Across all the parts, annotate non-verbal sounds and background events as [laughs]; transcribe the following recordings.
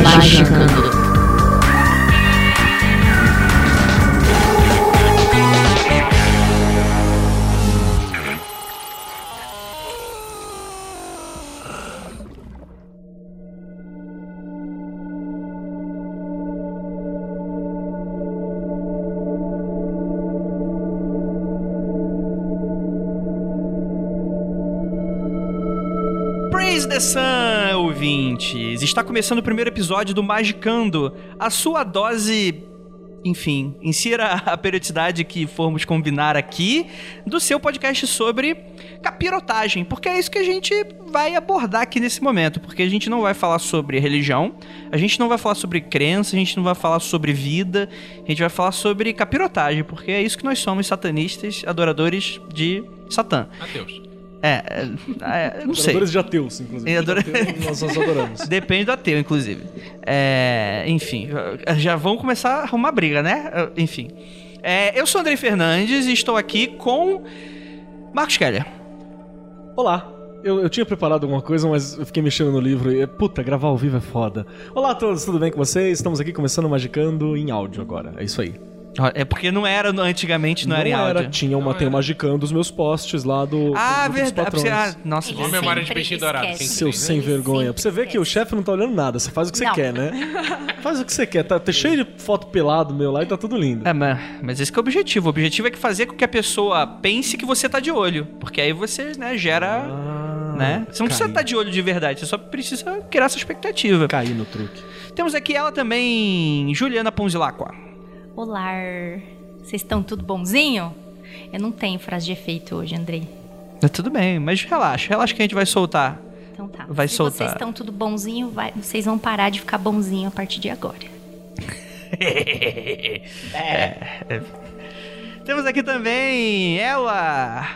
Magicando. Praise the Sun, ouvintes! Está começando o primeiro episódio do Magicando, a sua dose. Enfim, insira [laughs] a periodicidade que formos combinar aqui do seu podcast sobre capirotagem, porque é isso que a gente vai abordar aqui nesse momento, porque a gente não vai falar sobre religião, a gente não vai falar sobre crença, a gente não vai falar sobre vida, a gente vai falar sobre capirotagem, porque é isso que nós somos, satanistas, adoradores de Satã. Adeus. É, é, é, não sei. Adoradores de ateus, inclusive. É, adora- Ateu, Nós, nós adoramos. [laughs] Depende do ateu, inclusive. É, enfim, já vão começar a arrumar briga, né? Enfim. É, eu sou Andrei Fernandes e estou aqui com Marcos Keller. Olá. Eu, eu tinha preparado alguma coisa, mas eu fiquei mexendo no livro e, puta, gravar ao vivo é foda. Olá a todos, tudo bem com vocês? Estamos aqui começando Magicando em áudio agora. É isso aí. É porque não era no- antigamente, não, era em áudio. tinha uma, tem o Magicando, os meus posts lá do. Ah, do- dos verdade. patrões. Ah, nossa, Igual memória de peixe dourado. Tem Seu que sem né? vergonha. Pra você ver que o chefe não tá olhando nada, você faz o que você Não. quer, né? [laughs] Faz o que você quer. Tá, tá cheio de foto pelado meu lá e tá tudo lindo. É, mas, mas esse que é o objetivo. O objetivo é que fazer com que a pessoa pense que você tá de olho. Porque aí você, né, gera. Ah, né? Você não precisa caí. estar de olho de verdade, você só precisa criar essa expectativa. Caí no truque. Temos aqui ela também, Juliana Ponzilacqua. Olá, vocês estão tudo bonzinho? Eu não tenho frase de efeito hoje, Andrei. Tá tudo bem, mas relaxa, relaxa que a gente vai soltar. Então tá. Vai Se soltar. vocês estão tudo bonzinho, vai- vocês vão parar de ficar bonzinho a partir de agora. [laughs] Temos aqui também ela,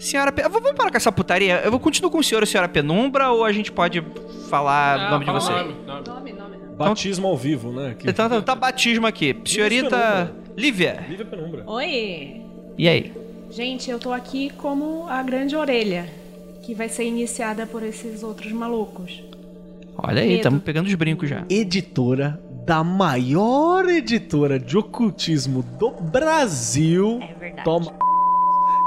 senhora. Pe... Vamos parar com essa putaria. Eu vou continuar com o senhor a senhora Penumbra ou a gente pode falar o nome de você? nome, nome. Batismo ao vivo, né? Aqui. Então tá, tá batismo aqui. Senhorita Lívia. Lívia Penumbra. Oi! E aí? Gente, eu tô aqui como a grande orelha, que vai ser iniciada por esses outros malucos. Olha aí, estamos pegando os brincos já. editora da maior editora de ocultismo do Brasil. É verdade. Toma.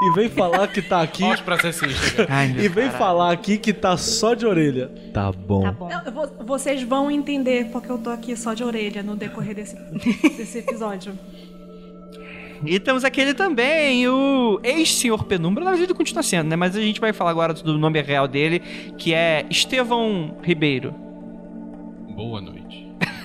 E vem falar que tá aqui. Os processistas. e vem caralho. falar aqui que tá só de orelha. Tá bom. Tá bom. Não, eu vou- vocês vão entender porque eu tô aqui só de orelha no decorrer desse, [laughs] desse episódio. E temos aquele também, o ex-senhor Penumbra. Na verdade, ele continua sendo, né? Mas a gente vai falar agora do nome real dele, que é Estevão Ribeiro. Boa noite.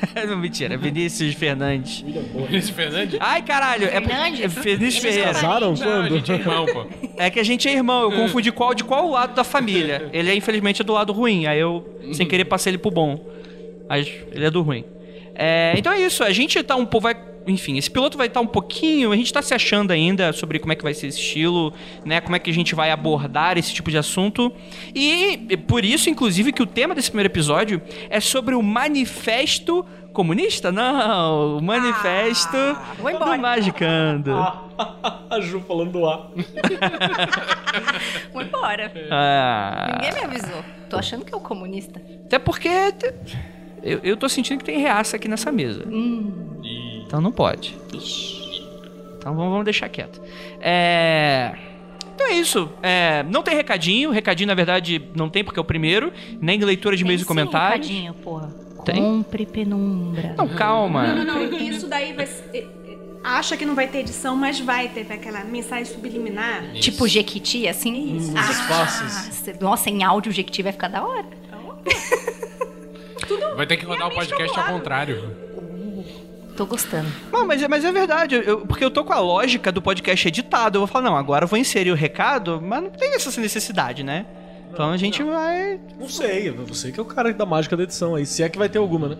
[laughs] Não, mentira, é Vinícius Fernandes. Vinícius Fernandes? Ai, caralho, é, Fernandes? é [laughs] Vinícius Eles Ferreira. Casaram Não, a quando? gente é irmão, pô. É que a gente é irmão, eu confundi qual de qual lado da família. Ele é, infelizmente, é do lado ruim, aí eu, sem querer, passei ele pro bom. Mas ele é do ruim. É, então é isso, a gente tá um pouco. Vai, enfim, esse piloto vai estar um pouquinho. A gente tá se achando ainda sobre como é que vai ser esse estilo, né? Como é que a gente vai abordar esse tipo de assunto. E por isso, inclusive, que o tema desse primeiro episódio é sobre o manifesto comunista? Não, o manifesto vou embora. do Magicando. [laughs] A Ju falando do A. Vou embora. Ah. Ninguém me avisou. Tô achando que é o comunista. Até porque eu, eu tô sentindo que tem reaça aqui nessa mesa. Então não pode. Então vamos, vamos deixar quieto. É. Então é isso. É, não tem recadinho. Recadinho, na verdade, não tem porque é o primeiro. Nem leitura de Tem meios e comentários. recadinho, porra. Tem? Compre penumbra. Não, calma. Não, não, isso daí vai ser. Acha que não vai ter edição, mas vai ter aquela mensagem subliminar. Tipo Jequiti, assim? Isso. Ah. Nossa, em áudio o Jequiti vai ficar da hora. Vai ter que rodar o podcast ao contrário. Tô gostando. Não, mas, é- mas é verdade. eu- porque eu tô com a lógica do podcast editado. Eu vou falar, não, agora eu vou inserir o recado, mas não tem essa necessidade, né? Então a gente vai. Não sei, você que é o cara da mágica da edição aí. Se é que vai ter alguma, né?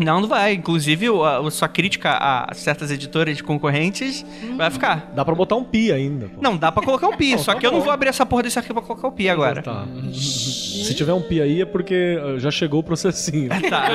Não, não vai. Inclusive, o- a, a sua crítica a certas editoras concorrentes vai ficar. Dá pra botar um pi ainda. pô. Não, dá pra colocar um pi, [laughs] Não, só tá que eu não bom. vou abrir essa porra desse arquivo pra colocar o pi agora. Tá. Se tiver um pi aí é porque uh, já chegou o processinho. [laughs] Tá.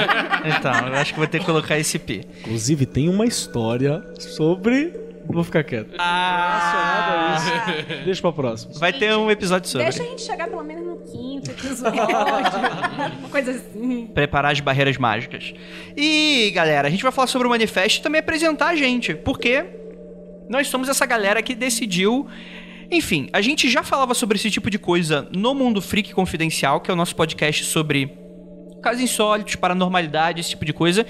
Então, eu acho que vou ter que colocar esse pi. Inclusive, tem uma história sobre. Vou ficar quieto. Ah! [laughs] Deixa pra próxima. Vai ter um episódio sobre. Deixa a gente chegar pelo menos no quinto episódio. uma [laughs] coisa assim. preparar as barreiras mágicas. E, galera, a gente vai falar sobre o manifesto e também apresentar a gente, porque nós somos essa galera que decidiu. Enfim, a gente já falava sobre esse tipo de coisa no Mundo Freak Confidencial, que é o nosso podcast sobre casos insólitos, paranormalidade, esse tipo de coisa.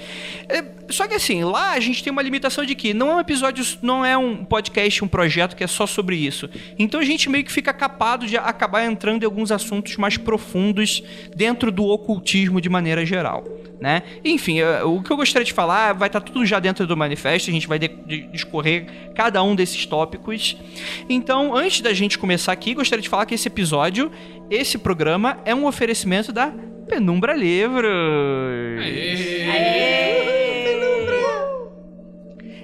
É, só que assim, lá a gente tem uma limitação de que não é um episódio, não é um podcast, um projeto que é só sobre isso. Então a gente meio que fica capado de acabar entrando em alguns assuntos mais profundos dentro do ocultismo de maneira geral. Né? Enfim, é, o que eu gostaria de falar vai estar tudo já dentro do manifesto, a gente vai discorrer cada um desses tópicos. Então, antes da gente começar aqui, gostaria de falar que esse episódio, esse programa, é um oferecimento da Penumbra Livros.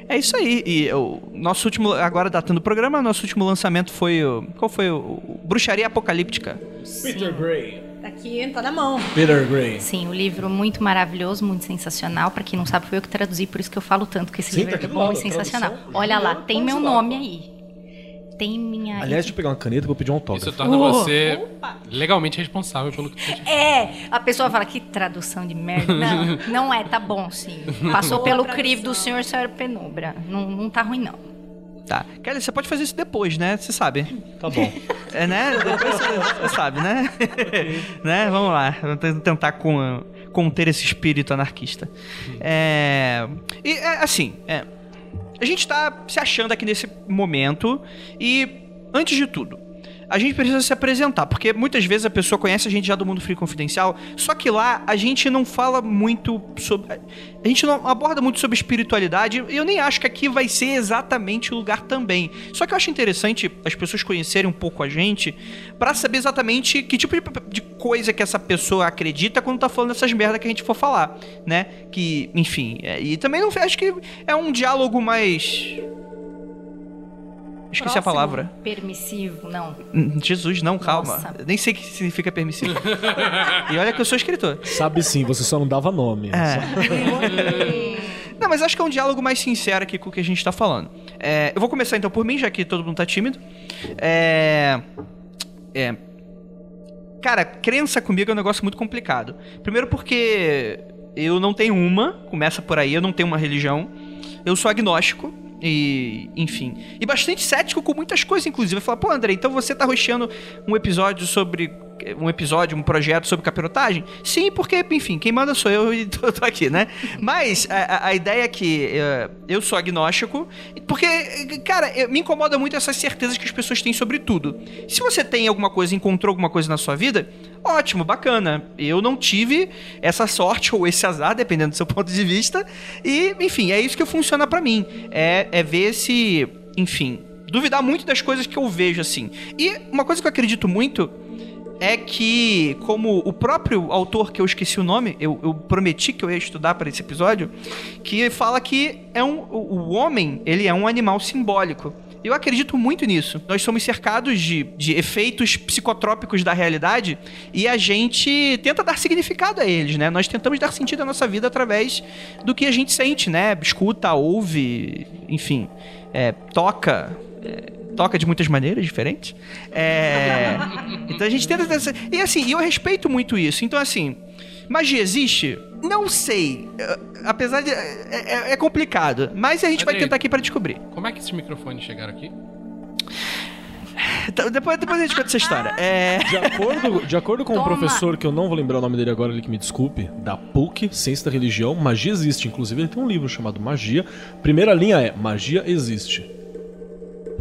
É isso aí. E o nosso último, agora datando o programa, nosso último lançamento foi o. Qual foi o? o Bruxaria Apocalíptica. Peter Gray. Tá aqui, tá na mão. Peter Gray. Sim, o livro muito maravilhoso, muito sensacional. Pra quem não sabe, foi eu que traduzi, por isso que eu falo tanto que esse Sim, livro tá é aqui do bom lado, e sensacional. Olha lá, tem meu usar. nome aí. Tem minha. Aliás, deixa eu pegar uma caneta que eu vou pedir um autógrafo. Isso torna Oh. você legalmente responsável pelo que você É, a pessoa fala que tradução de merda. Não, [laughs] não é, tá bom sim. Passou Boa pelo tradução. crivo do senhor Senhor Penumbra. Não, não tá ruim, não. Tá. Kelly, você pode fazer isso depois, né? Você sabe. Tá bom. [laughs] É, né? Depois você, sabe, né? [laughs] né? Vamos lá. Vamos te- tentar com- conter esse espírito anarquista. É... E, é, assim, é, a gente tá se achando aqui nesse momento e, antes de tudo, a gente precisa se apresentar, porque muitas vezes a pessoa conhece a gente já do mundo free confidencial, só que lá a gente não fala muito sobre. A gente não aborda muito sobre espiritualidade, eu nem acho que aqui vai ser exatamente o lugar também. Só que eu acho interessante as pessoas conhecerem um pouco a gente pra saber exatamente que tipo de, de coisa que essa pessoa acredita quando tá falando essas merda que a gente for falar, né? Que, enfim, é, e também não acho que é um diálogo mais. Esqueci a palavra. Permissivo, não. Hum, Jesus, não, calma. Nossa. Nem sei o que significa permissivo. e olha que eu sou escritor. Sabe sim, você só não dava nome. É. [laughs] Não, mas acho que é um diálogo mais sincero aqui com o que a gente tá falando. É, eu vou começar então por mim, já que todo mundo tá tímido. É. É. Cara, crença comigo é um negócio muito complicado. Primeiro porque eu não tenho uma, começa por aí, eu não tenho uma religião. Eu sou agnóstico. E, enfim. E bastante cético com muitas coisas, inclusive. Falar, pô, André, então você tá roxando um episódio sobre. Um episódio, um projeto sobre capirotagem? Sim, porque, enfim, quem manda sou eu [laughs] e tô, tô aqui, né? Mas a, a- ideia é que eh, eu sou agnóstico, porque, cara, me incomoda muito essas certezas que as pessoas têm sobre tudo. Se você tem alguma coisa, encontrou alguma coisa na sua vida, ótimo, bacana. Eu não tive essa sorte [laughs] ou esse azar, dependendo do seu ponto de vista. E, enfim, é isso que funciona pra mim. É, é ver se, enfim, duvidar muito das coisas que eu vejo, assim. E uma coisa que eu acredito muito é que, como o próprio autor que eu esqueci o nome, eu, eu prometi que eu ia estudar para esse episódio, que fala que é um, o, homem ele é um animal simbólico. Eu acredito muito nisso. Nós somos cercados de, de efeitos psicotrópicos da realidade e a gente tenta dar significado a eles, né? Nós tentamos dar sentido à nossa vida através do que a gente sente, né? Escuta, ouve, enfim, é, toca. é, toca de muitas maneiras diferentes. É, então a gente tenta. dessa- E assim, eu respeito muito isso. Então, assim, magia existe? Não sei. É, Apesar de. É, é- é complicado. Mas a gente vai tentar aqui pra descobrir. Como é que esses microfones chegaram aqui? Então, depois, depois a gente conta essa história. É. De acordo, de acordo com o Toma. professor, que eu não vou lembrar o nome dele agora, ele que me desculpe, da PUC, Ciência da Religião, magia existe. Inclusive, ele tem um livro chamado Magia. Primeira linha é: Magia existe.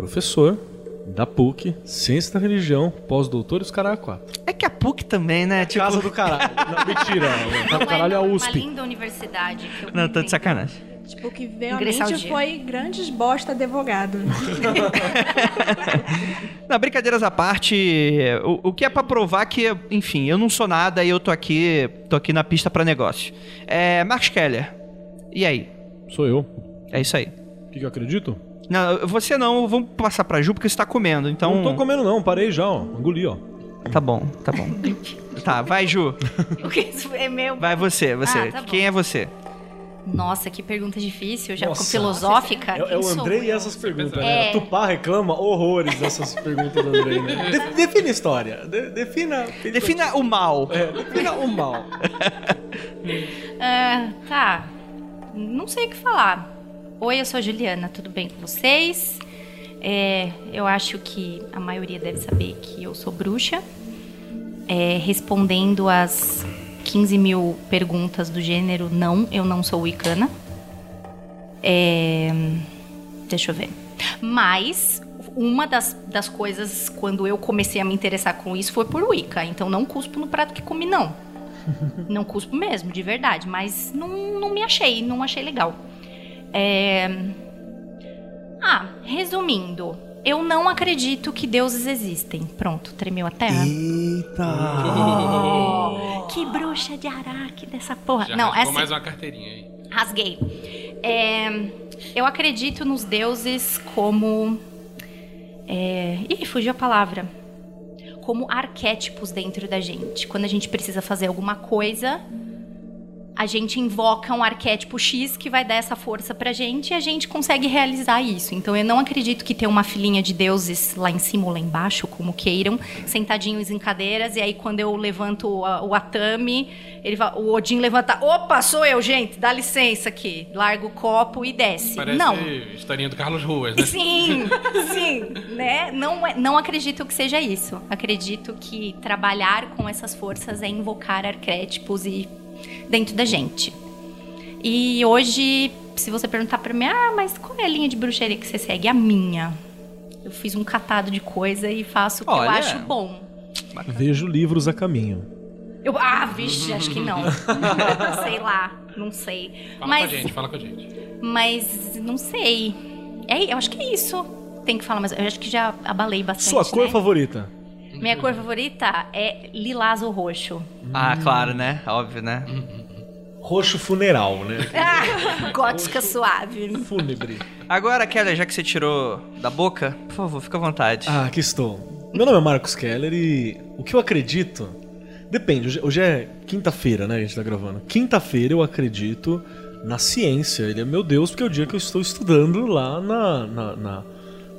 Professor da PUC, Ciência da Religião, pós-doutor e os caras quatro. É que a PUC também, né? Tipo. Casa do caralho. [laughs] Não, mentira. Casa do caralho é a uma USP. linda universidade. Que eu Não, tô de sacanagem. Tipo, que veio Ingressar a o mente dia. foi grandes bosta advogado. [laughs] Não, brincadeiras à parte, o, o que é pra provar que, enfim, eu não sou nada e eu tô aqui, tô aqui na pista pra negócio. É, Marcos Keller, E aí? Sou eu. É isso aí. O que, que eu acredito? Não, você não, vamos passar pra Ju porque você tá comendo, então. Não tô comendo não, parei já, ó. Engoli, ó. Tá bom, tá bom. [laughs] tá, vai, Ju. O que isso é meu? Vai você, você. Ah, tá bom. Quem é você? Nossa, que pergunta difícil, já Nossa. filosófica. É, é o Andrei e eu? essas perguntas, É. né? Tupá reclama horrores dessas perguntas do Andrei, né? [laughs] De- defina a história. De- defina. Defina o mal. É, defina o mal. [laughs] Ah, tá. Não sei o que falar. Oi, eu sou a Juliana, tudo bem com vocês? É, eu acho que a maioria deve saber que eu sou bruxa. É, respondendo às 15 mil perguntas do gênero, não, eu não sou wicana. É, deixa eu ver. Mas uma das, das coisas, quando eu comecei a me interessar com isso, foi por Wicca. Então não cuspo no prato que comi, não. [laughs] Não cuspo mesmo, de verdade. Mas não, não me achei, não achei legal. É... Ah, resumindo. Eu não acredito que deuses existem. Pronto, tremeu a terra. Oh, que bruxa de araque dessa porra. Já não, rasgou é mais uma carteirinha aí. Rasguei. É, eu acredito nos deuses como. É, ih, fugiu a palavra. Como arquétipos dentro da gente. Quando a gente precisa fazer alguma coisa, a gente invoca um arquétipo X que vai dar essa força pra gente e a gente consegue realizar isso. Então eu não acredito que tem uma filhinha de deuses lá em cima ou lá embaixo, como queiram, sentadinhos em cadeiras, e aí quando eu levanto o, o Atami, ele o Odin levanta, opa, sou eu, gente, dá licença aqui. Larga o copo e desce. Parece não. historinha do Carlos Ruas, né? Sim, [laughs] sim, né? Não, é- não acredito que seja isso. Acredito que trabalhar com essas forças é invocar arquétipos e dentro da gente. E hoje, se você perguntar pra mim, ah, mas qual é a linha de bruxaria que você segue? A minha. Eu fiz um catado de coisa e faço o que eu acho bom. Vejo livros a caminho. Eu, ah, vixe, acho que não. [laughs] sei lá, não sei. Fala mas, com a gente, fala com a gente. mas não sei. É, eu acho que é isso. Tem que falar, mas eu acho que já abalei bastante. Sua cor né? favorita? Minha cor favorita é lilás ou roxo. Ah, claro, né? Óbvio, né? Roxo funeral, né? Ah, [laughs] gótica suave. Fúnebre. Agora, Keller, já que você tirou da boca, por favor, fica à vontade. Ah, aqui estou. Meu nome é Marcos Keller e o que eu acredito. Depende, hoje- hoje é quinta-feira, né? A gente tá gravando. Quinta-feira eu acredito na ciência. Ele é meu Deus, porque é o dia que eu estou estudando lá na. na, na,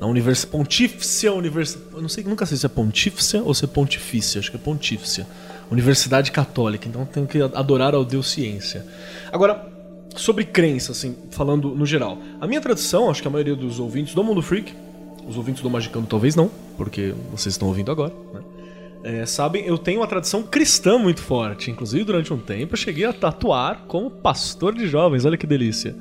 na Universidade Pontifícia Universidade. Eu não sei, nunca sei se é Pontifícia ou se é Pontifícia, acho que é Pontifícia. Universidade Católica, então tenho que adorar ao Deus Ciência. Agora, sobre crença, assim, falando no geral. A minha tradição, acho que a maioria dos ouvintes do Mundo Freak, os ouvintes do Magicando talvez não, porque vocês estão ouvindo agora, né? É, sabem, eu tenho uma tradição cristã muito forte. Inclusive, durante um tempo, eu cheguei a tatuar como pastor de jovens, olha que delícia.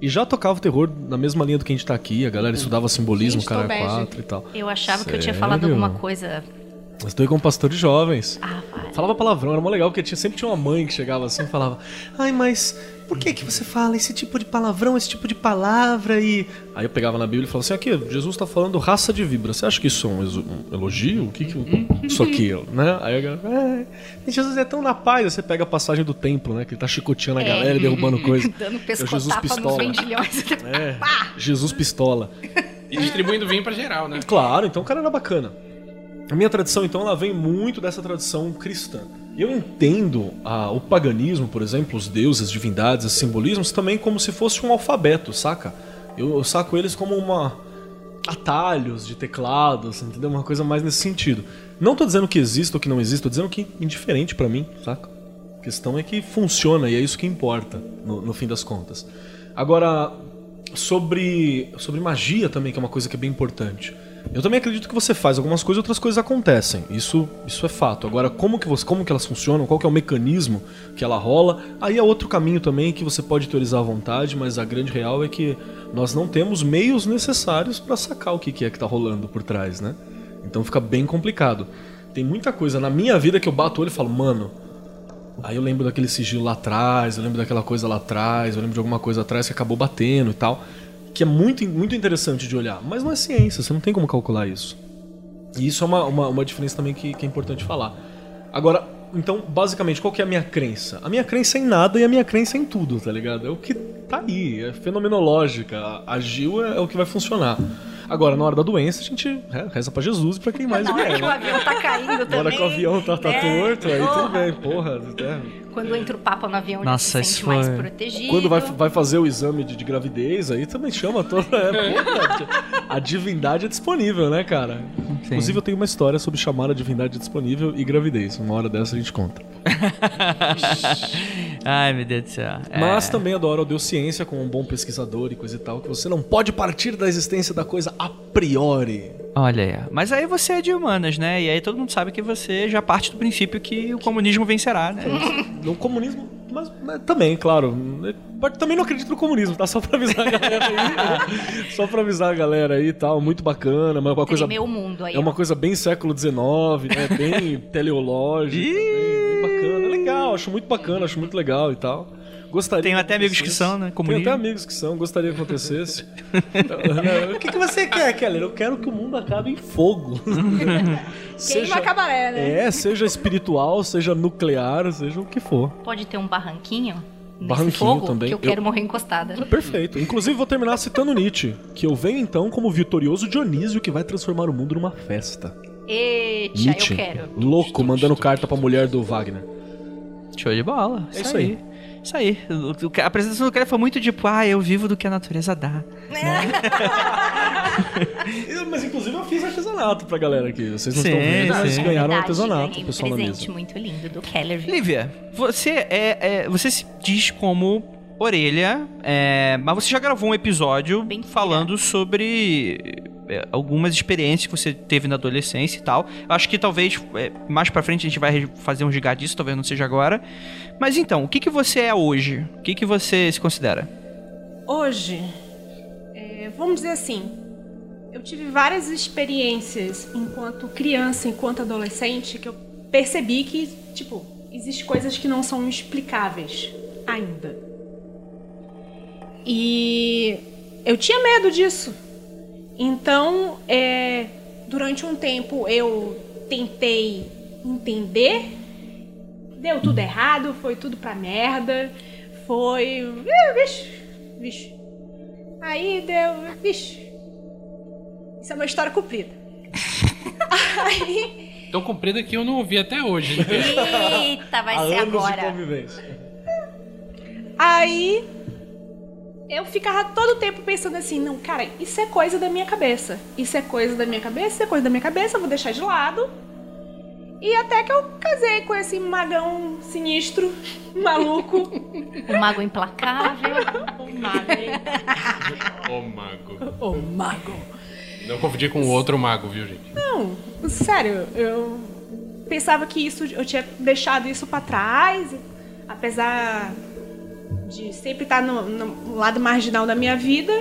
E já tocava o terror na mesma linha do que a gente tá aqui, a galera estudava simbolismo, Gente, cara tô bege. 4 e tal. Eu achava que eu tinha Sério? falado alguma coisa. Eu estou aí como pastor de jovens. Ah, vai. Falava palavrão, era mó legal, porque tinha, sempre tinha uma mãe que chegava assim e falava: Ai, mas por que que você fala esse tipo de palavrão, esse tipo de palavra? E. Aí eu pegava na Bíblia e falava assim: aqui, Jesus está falando raça de víbora. Você acha que isso é um, um elogio? O que que isso aqui é? Né? Aí a galera, "É, Jesus é tão na paz. Aí você pega a passagem do templo, né? Que ele tá chicoteando a É. galera e derrubando coisa. [laughs] Dando É o Jesus pistola. É, [laughs] Jesus pistola. E distribuindo vinho pra geral, né? Claro, então o cara era bacana. A minha tradição, então, ela vem muito dessa tradição cristã. Eu entendo ah, o paganismo, por exemplo, os deuses, divindades, esses simbolismos, também como se fosse um alfabeto, saca? Eu, eu saco eles como uma atalhos de teclados, entendeu? Uma coisa mais nesse sentido. Não tô dizendo que existe ou que não existe, tô dizendo que indiferente pra mim, saca? A questão é que funciona e é isso que importa, no, no fim das contas. Agora, sobre, sobre magia também, que é uma coisa que é bem importante. Eu também acredito que você faz algumas coisas outras coisas acontecem. Isso, isso é fato. Agora, como que, você, como que elas funcionam, qual que é o mecanismo que ela rola, aí é outro caminho também que você pode teorizar à vontade, mas a grande real é que nós não temos meios necessários para sacar o que, que é que tá rolando por trás, né? Então fica bem complicado. Tem muita coisa na minha vida que eu bato o olho e falo, mano, Aí eu lembro daquele sigilo lá atrás, eu lembro daquela coisa lá atrás, eu lembro de alguma coisa atrás que acabou batendo e tal. Que é muito, muito interessante de olhar. Mas não é ciência, você não tem como calcular isso. E isso é uma, uma, uma diferença também que, que é importante falar. Agora, então, basicamente, qual que é a minha crença? A minha crença é em nada e a minha crença é em tudo, tá ligado? É o que tá aí, é fenomenológica. Agiu é, é o que vai funcionar. Agora, na hora da doença, a gente é, reza pra Jesus e pra quem mais Na hora vier. que o né? avião tá caindo Na também. hora que o avião tá, tá É, torto, aí tudo porra. bem, porra. é. Quando entra o Papa no avião, Nossa, ele se sente mais foi- protegido. Quando vai, vai fazer o exame de, de gravidez, aí também chama toda. É, porra, a divindade é disponível, né, cara? Inclusive, eu tenho uma história sobre chamar a divindade disponível e gravidez. Uma hora dessa a gente conta. [laughs] Ai, meu Deus do céu. É. Mas também adoro o Deus Ciência como um bom pesquisador e coisa e tal, que você não pode partir da existência da coisa a priori. Olha aí. Mas aí você é de humanas, né? E aí todo mundo sabe que você já parte do princípio que o comunismo vencerá, né? No comunismo, mas, mas também, claro. Também não acredito no comunismo, tá? Só pra avisar a galera aí. [laughs] Só pra avisar a galera aí e tal. Muito bacana, mas uma coisa. O aí. É uma ó. coisa bem século XIX, né? Bem [laughs] teleológica, bacana. Legal, acho muito bacana, acho muito legal e tal. Gostaria Tenho até amigos que são, né? Tenho Comunismo. até amigos que são, gostaria que acontecesse. Então, [laughs] né, o que, que você quer, Keller? Eu quero que o mundo acabe em fogo. [laughs] Queima cabaré, né? É, seja espiritual, seja nuclear, seja o que for. Pode ter um barranquinho nesse Barranquinho fogo também. que eu Eu- quero morrer encostada. Perfeito. Inclusive, vou terminar citando Nietzsche, que eu venho então como vitorioso Dionísio que vai transformar o mundo numa festa. Eita, Nietzsche, eu quero. louco, mandando carta pra mulher do Wagner. Show de bola. É isso aí. Isso aí. O- o- A apresentação do cara foi muito tipo, ah, eu vivo do que a natureza dá. [laughs] Mas inclusive eu fiz artesanato pra galera aqui. Vocês não Sim, estão vendo, mas sim. ganharam Verdade, artesanato, um pessoal na presente mesa. muito lindo do Keller. Lívia, você é, é- você se diz como orelha, é, mas você já gravou um episódio Bem falando sobre é, algumas experiências que você teve na adolescência e tal. Acho que talvez é, mais pra frente a gente vai fazer um giga disso, talvez não seja agora. Mas então, o que, que você é hoje? O que, que você se considera? Hoje, é, vamos dizer assim, eu tive várias experiências enquanto criança, enquanto adolescente, que eu percebi que, tipo, existem coisas que não são explicáveis ainda. E eu tinha medo disso. Então, é, durante um tempo eu tentei entender, deu tudo errado, foi tudo pra merda, foi. Ih, Vixe, vixe. Aí deu. Vixe. Isso é uma história comprida. [laughs] Aí. Tão comprida que eu não ouvi até hoje. Eita, vai Há ser anos de agora. convivência. Aí eu ficava todo o tempo pensando assim, não, cara, isso é coisa da minha cabeça. Isso é coisa da minha cabeça, isso é coisa da minha cabeça, eu vou deixar de lado. E até que eu casei com esse magão sinistro, [laughs] maluco. O mago implacável. o mago, hein? Ô mago. O mago. Não confundir com o outro mago, viu, gente? Não, sério, eu pensava que isso eu tinha deixado isso pra trás, apesar de sempre estar no, no lado marginal da minha vida.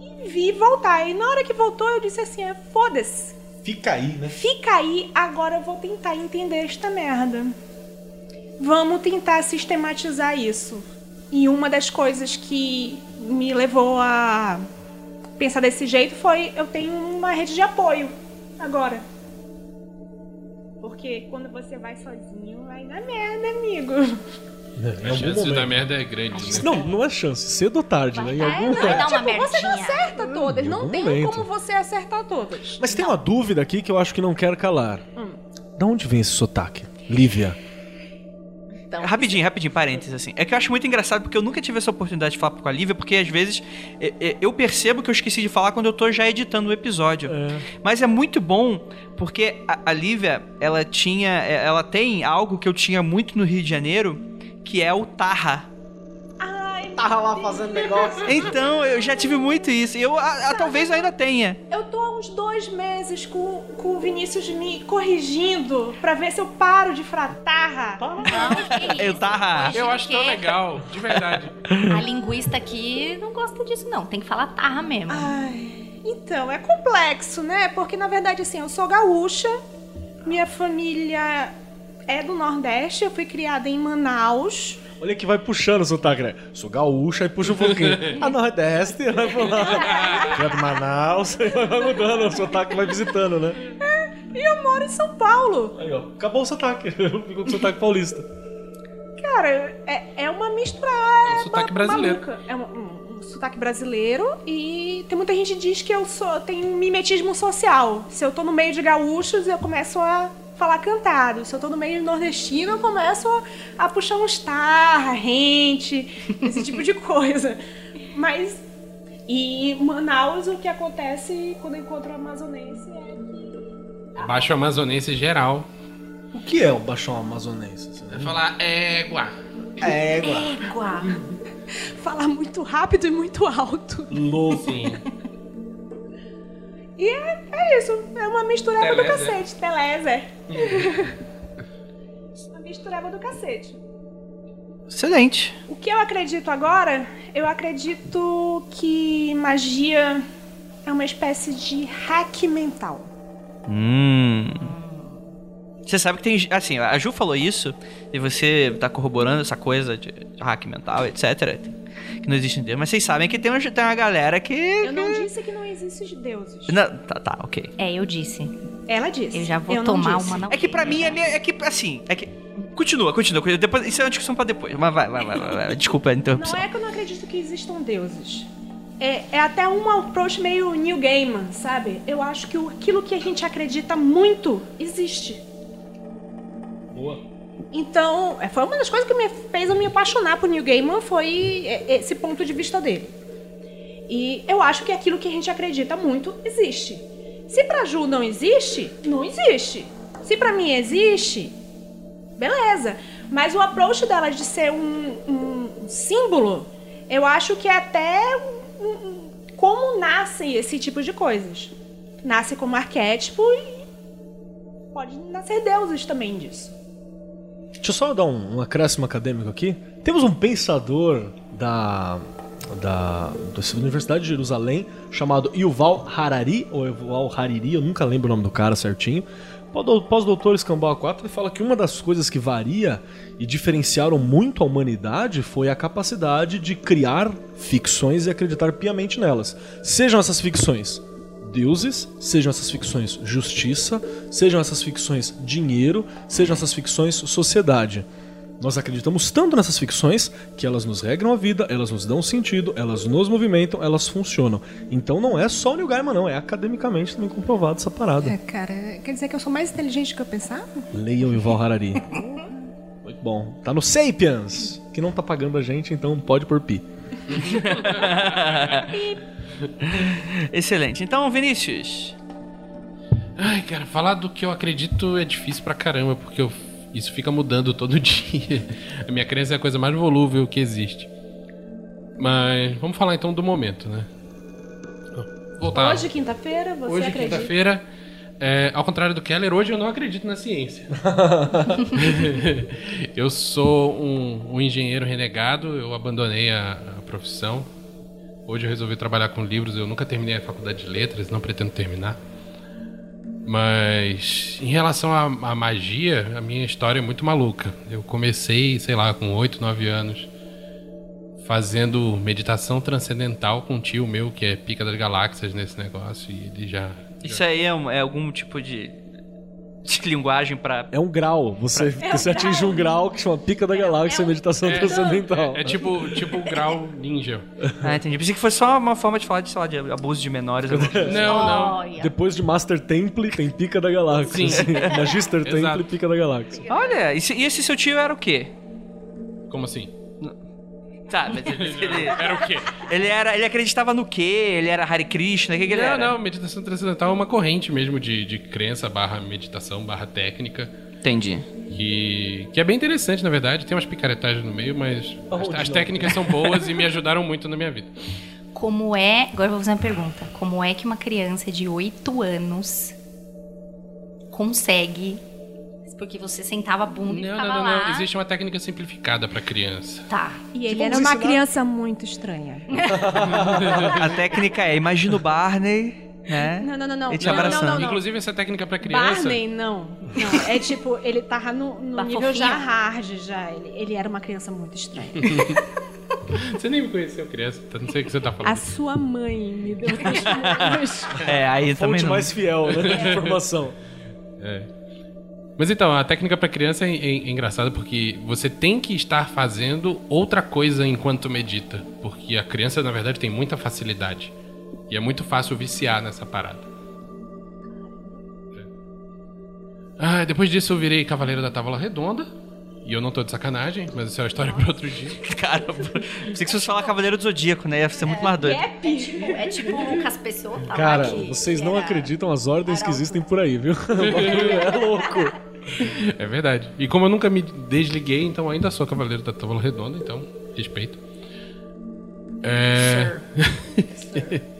E vi voltar. E na hora que voltou, eu disse assim: é, foda-se. Fica aí, né? Fica aí, agora eu vou tentar entender esta merda. Vamos tentar sistematizar isso. E uma das coisas que me levou a pensar desse jeito foi eu tenho uma rede de apoio agora. Porque quando você vai sozinho, vai na merda, amigo. [laughs] Em A algum chance momento. merda é grande, né? Não, não é chance. Cedo ou tarde, né? Em Vai, algum vai dar uma Tipo, você não merdinha. acerta todas. Em Não tem momento. como você acertar todas. Mas tem uma dúvida aqui que eu acho que não quero calar. Hum. Da onde vem esse sotaque? Lívia. Então, Rapidinho, rapidinho, parênteses, assim. É que eu acho muito engraçado porque eu nunca tive essa oportunidade de falar com a Lívia, porque às vezes é, é, eu percebo que eu esqueci de falar quando eu tô já editando o episódio. Mas é muito bom porque a, a Lívia, ela tinha. é, Ela tem algo que eu tinha muito no Rio de Janeiro, que é o tarra. Ai, Tava lá fazendo negócio. Então, eu já tive muito isso. E eu a- a- talvez ainda tenha. Eu tô há uns dois meses com, com o Vinícius me corrigindo pra ver se eu paro de fratarra. não, que Eu isso, corrigir Eu o acho tão quê? legal, de verdade. A linguista aqui não gosta disso, não. Tem que falar tarra mesmo. Ai, então, é complexo, né? Porque na verdade, assim, eu sou gaúcha, minha família é do Nordeste, eu fui criada em Manaus. Olha que vai puxando o sotaque, né? Sou gaúcha e puxa um pouquinho. [laughs] A Nordeste, vai pra lá. Já de Manaus, [laughs] vai mudando, o sotaque vai visitando, né? E eu moro em São Paulo. Aí, ó, acabou o sotaque. [laughs] Ficou com o sotaque paulista. Cara, é, é uma mistura. É o sotaque sotaque brasileiro. maluca. É um, um- um sotaque brasileiro e tem muita gente que diz que eu sou tenho um mimetismo social. Se eu tô no meio de gaúchos, eu começo a falar cantado. Se eu tô no meio de nordestino, eu começo a, a puxar um star, rente, [laughs] esse tipo de coisa. Mas e em Manaus o que acontece quando encontro o amazonense é que Baixo amazonense geral. O que é o baixão amazonense? Você Vai falar égua. Égua. fala muito rápido e muito alto. Louco. Sim. E é, é isso, é uma mistureba do cacete, Teleza. uma mistureba do cacete. Excelente. O que eu acredito agora? Eu acredito que magia é uma espécie de hack mental. Hum. Você sabe que tem. Assim, a Ju falou isso, e você tá corroborando essa coisa de hack mental, etc. Que não existe Deus. Mas vocês sabem que tem uma, tem uma galera que. Eu não disse que não existem deuses. Não, tá, tá, ok. É, eu disse. Ela disse. Eu já vou Eu não tomar uma na É que pra mim é, meio- é que assim, é que continua, continua, continua. Depois, isso é uma discussão pra depois. Mas vai, vai, vai, vai, vai. Desculpa a interrupção. Não é que eu não acredito que existam deuses. É, é até um approach meio New Gaiman, sabe? Eu acho que aquilo que a gente acredita muito existe. Boa. Então, é, foi uma das coisas que me fez eu me apaixonar por New Gaiman foi é, esse ponto de vista dele. E eu acho que aquilo que a gente acredita muito existe. Se pra Ju não existe, não existe. Se pra mim existe, beleza. Mas o approach dela de ser um, um símbolo, eu acho que é até um- um- como nascem esse tipo de coisas. Nasce como arquétipo e pode nascer deuses também disso. Deixa eu só dar um, um acréscimo acadêmico aqui. Temos um pensador da, da, da Universidade de Jerusalém chamado Yuval Harari, ou Yuval Hariri, eu nunca lembro o nome do cara certinho. Pós- Pós-doutor Escambau 4 ele fala que uma das coisas que varia e diferenciaram muito a humanidade foi a capacidade de criar ficções e acreditar piamente nelas. Sejam essas ficções deuses, sejam essas ficções justiça, sejam essas ficções dinheiro, sejam essas ficções sociedade. Nós acreditamos tanto nessas ficções que elas nos regram a vida, elas nos dão sentido, elas nos movimentam, elas funcionam. Então não é só o Neil Gaiman, não, é academicamente também comprovado essa parada. É, cara, quer dizer que eu sou mais inteligente do que eu pensava? Leiam Yuval Harari. Muito bom. Tá no Sapiens, que não tá pagando a gente, então pode por pi. [laughs] [laughs] Excelente. Então, Vinícius. Ai, cara, falar do que eu acredito é difícil pra caramba, porque eu- isso fica mudando todo [laughs] dia. A minha crença é a coisa mais volúvel que existe. Mas vamos falar então do momento, né? Voltar. Hoje, quinta-feira, você Hoje, acredita? quinta-feira, é, ao contrário do Keller, hoje eu não acredito na ciência. [laughs] eu sou um, um engenheiro renegado, eu abandonei a, a profissão. Hoje eu resolvi trabalhar com livros, eu nunca terminei a faculdade de letras, não pretendo terminar. Mas em relação à, à magia, a minha história é muito maluca. Eu comecei, sei lá, com 8, 9 anos, fazendo meditação transcendental com um tio meu que é pica das galáxias nesse negócio e ele já Isso aí é, um- é algum tipo de, de linguagem pra. É um grau, você, você atinge um grau que chama Pica da Galáxia é um- Meditação Transcendental. É, é tipo, tipo o grau ninja. [laughs] Ah, entendi. Pensei que foi só uma forma de falar de, sei lá, de abuso de menores. alguma coisa. Não, não. Olha. Depois de Master Temple, tem Pica da Galáxia. Sim. assim. Magister [laughs] Temple. Pica da Galáxia. Olha, e, se- e esse seu tio era o quê? Como assim? Tá, mas ele, ele, [laughs] Era o quê? ele era, ele acreditava no quê? Ele era Hare Krishna? O que, que ele Não, era? não, meditação transcendental é uma corrente mesmo de, de crença barra meditação barra técnica. Entendi. Que, que é bem interessante, na verdade. Tem umas picaretagens no meio, mas as, Aonde as não? técnicas são boas e me [laughs] ajudaram muito na minha vida. Como é. Agora eu vou fazer uma pergunta. Como é que uma criança de 8 anos consegue. Porque você sentava a bunda e Não, ficava não, não, lá. não. Existe uma técnica simplificada pra criança. Tá. E ele era uma ensinar- criança muito estranha. [laughs] A técnica é, imagina o Barney, né? Não, não, não, não. E te não, não, abraçando. não, não. Inclusive, essa técnica pra criança. Barney, não. Não, é tipo, ele tava no, no Tá nível já hard, já. Ele, ele era uma criança muito estranha. [laughs] Você nem me conheceu, criança. então Não sei o que você tá falando. A sua mãe me deu. [laughs] É, aí também Fonte não. mais fiel, né? De informação. É. Mas então, a técnica pra criança é, é- é engraçada porque você tem que estar fazendo outra coisa enquanto medita. Porque a criança, na verdade, tem muita facilidade. E é muito fácil viciar nessa parada. É. Ah, depois disso eu virei Cavaleiro da Távola Redonda. E eu não tô de sacanagem, mas isso é uma história pra outro dia. [laughs] Cara, pensei que você fosse falar Cavaleiro do Zodíaco, né? Ia ser muito mais doido. É tipo o Lucas Pessoa tá Cara, vocês não acreditam as ordens que existem por aí, viu? [laughs] É louco. [laughs] É verdade. E como eu nunca me desliguei, então ainda sou Cavaleiro da Távola Redonda, então respeito. É... [laughs]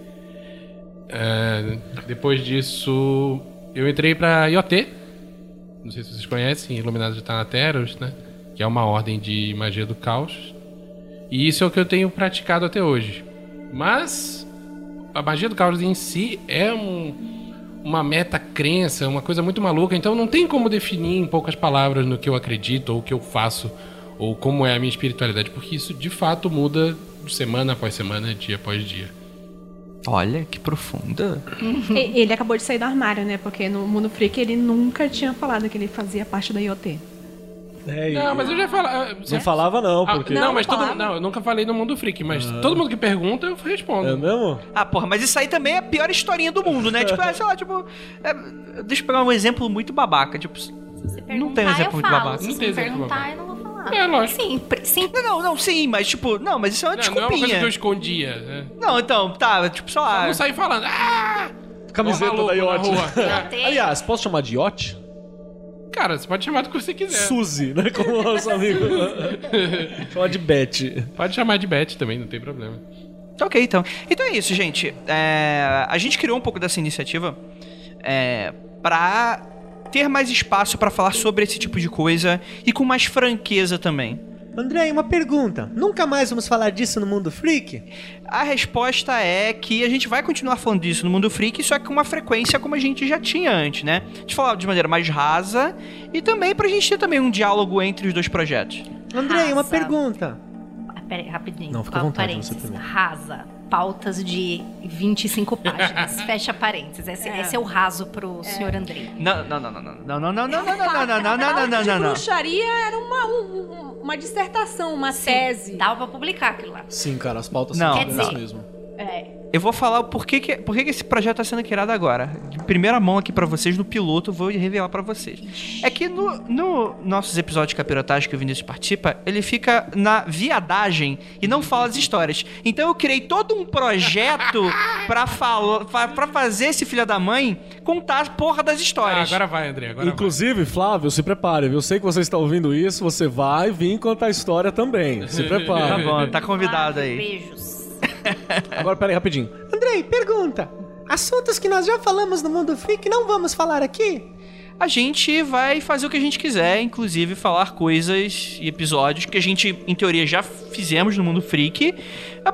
É, Depois disso, eu entrei pra IoT. Não sei se vocês conhecem, Iluminados de Thanateros, né? Que é uma ordem de magia do caos. E isso é o que eu tenho praticado até hoje. Mas a magia do caos em si é um, uma meta crença, uma coisa muito maluca, então não tem como definir em poucas palavras no que eu acredito ou o que eu faço ou como é a minha espiritualidade, porque isso de fato muda de semana após semana, dia após dia. Olha, que profunda. E- Ele acabou de sair do armário, né? Porque no Mundo Freak ele nunca tinha falado que ele fazia parte da IoT. É, e- Não, mas eu já falava. Não falava não, Ah, porque... não, mas todo falava. Não, eu nunca falei no mundo freak, mas todo mundo que pergunta eu respondo. É mesmo? Ah, porra, mas isso aí também é a pior historinha do mundo, né? Tipo, é, sei lá, tipo. é, deixa eu pegar um exemplo muito babaca. Tipo, Se Não tem um exemplo eu muito falo. babaca. Se Não você tem exemplo perguntar, babaca. eu não vou falar. É, lógico. Sim, sim. não, não, não, sim, mas tipo, não, mas isso é uma Não, não é uma coisa desculpinha. que eu escondia. Né? Não, então, tá, tipo, sei Eu lá. não saí falando. Ah! Camiseta da Yacht. Aliás, posso chamar de Yacht? Cara, você pode chamar do que você quiser. Suzy, né? Como o nosso amigo. [laughs] Chamar de Beth. Pode chamar de Beth também, não tem problema. Tá ok, então. Então é isso, gente. É, a gente criou um pouco dessa iniciativa é, pra ter mais espaço pra falar sobre esse tipo de coisa e com mais franqueza também. André, uma pergunta. Nunca mais vamos falar disso no Mundo Freak? A resposta é que a gente vai continuar falando disso no Mundo Freak, só que com uma frequência como a gente já tinha antes, né? A gente falava de maneira mais rasa e também pra gente ter também um diálogo entre os dois projetos. André, uma pergunta. Ah, Pera aí, rapidinho. Não, fica à vontade, parênteses. você primeiro. Rasa. Pautas de 25 páginas. Fecha parênteses. Esse é, esse é o raso pro senhor Andrei. Não, não, não, não, não, não, não, não, não, não, não, não, não, não, não, não, não, não. bruxaria era uma, um- um- uma dissertação, uma tese. Dava pra publicar aquilo lá. Sim, cara, as pautas Não. são Quer dizer- mesmo. Eu vou falar o porquê que, por que esse projeto tá sendo criado agora. De primeira mão aqui pra vocês, no piloto, eu vou revelar pra vocês. É que no, no nossos episódios de capirotagem que o Vinícius participa, ele fica na viadagem e não fala as histórias. Então eu criei todo um projeto [laughs] pra, fala, pra, pra fazer esse filho da mãe contar a porra das Ah, histórias. agora vai, André. Agora Inclusive, Flávio, se prepare. Eu sei que você está ouvindo isso, você vai vir contar a história também. Se [laughs] Tá prepare. bom, tá convidado aí. Beijos. [laughs] Agora, pera aí, rapidinho. Andrei, pergunta. Assuntos que nós já falamos no Mundo Freak não vamos falar aqui? a gente vai fazer o que a gente quiser, inclusive falar coisas e episódios que a gente, em teoria, já fizemos no Mundo Freak.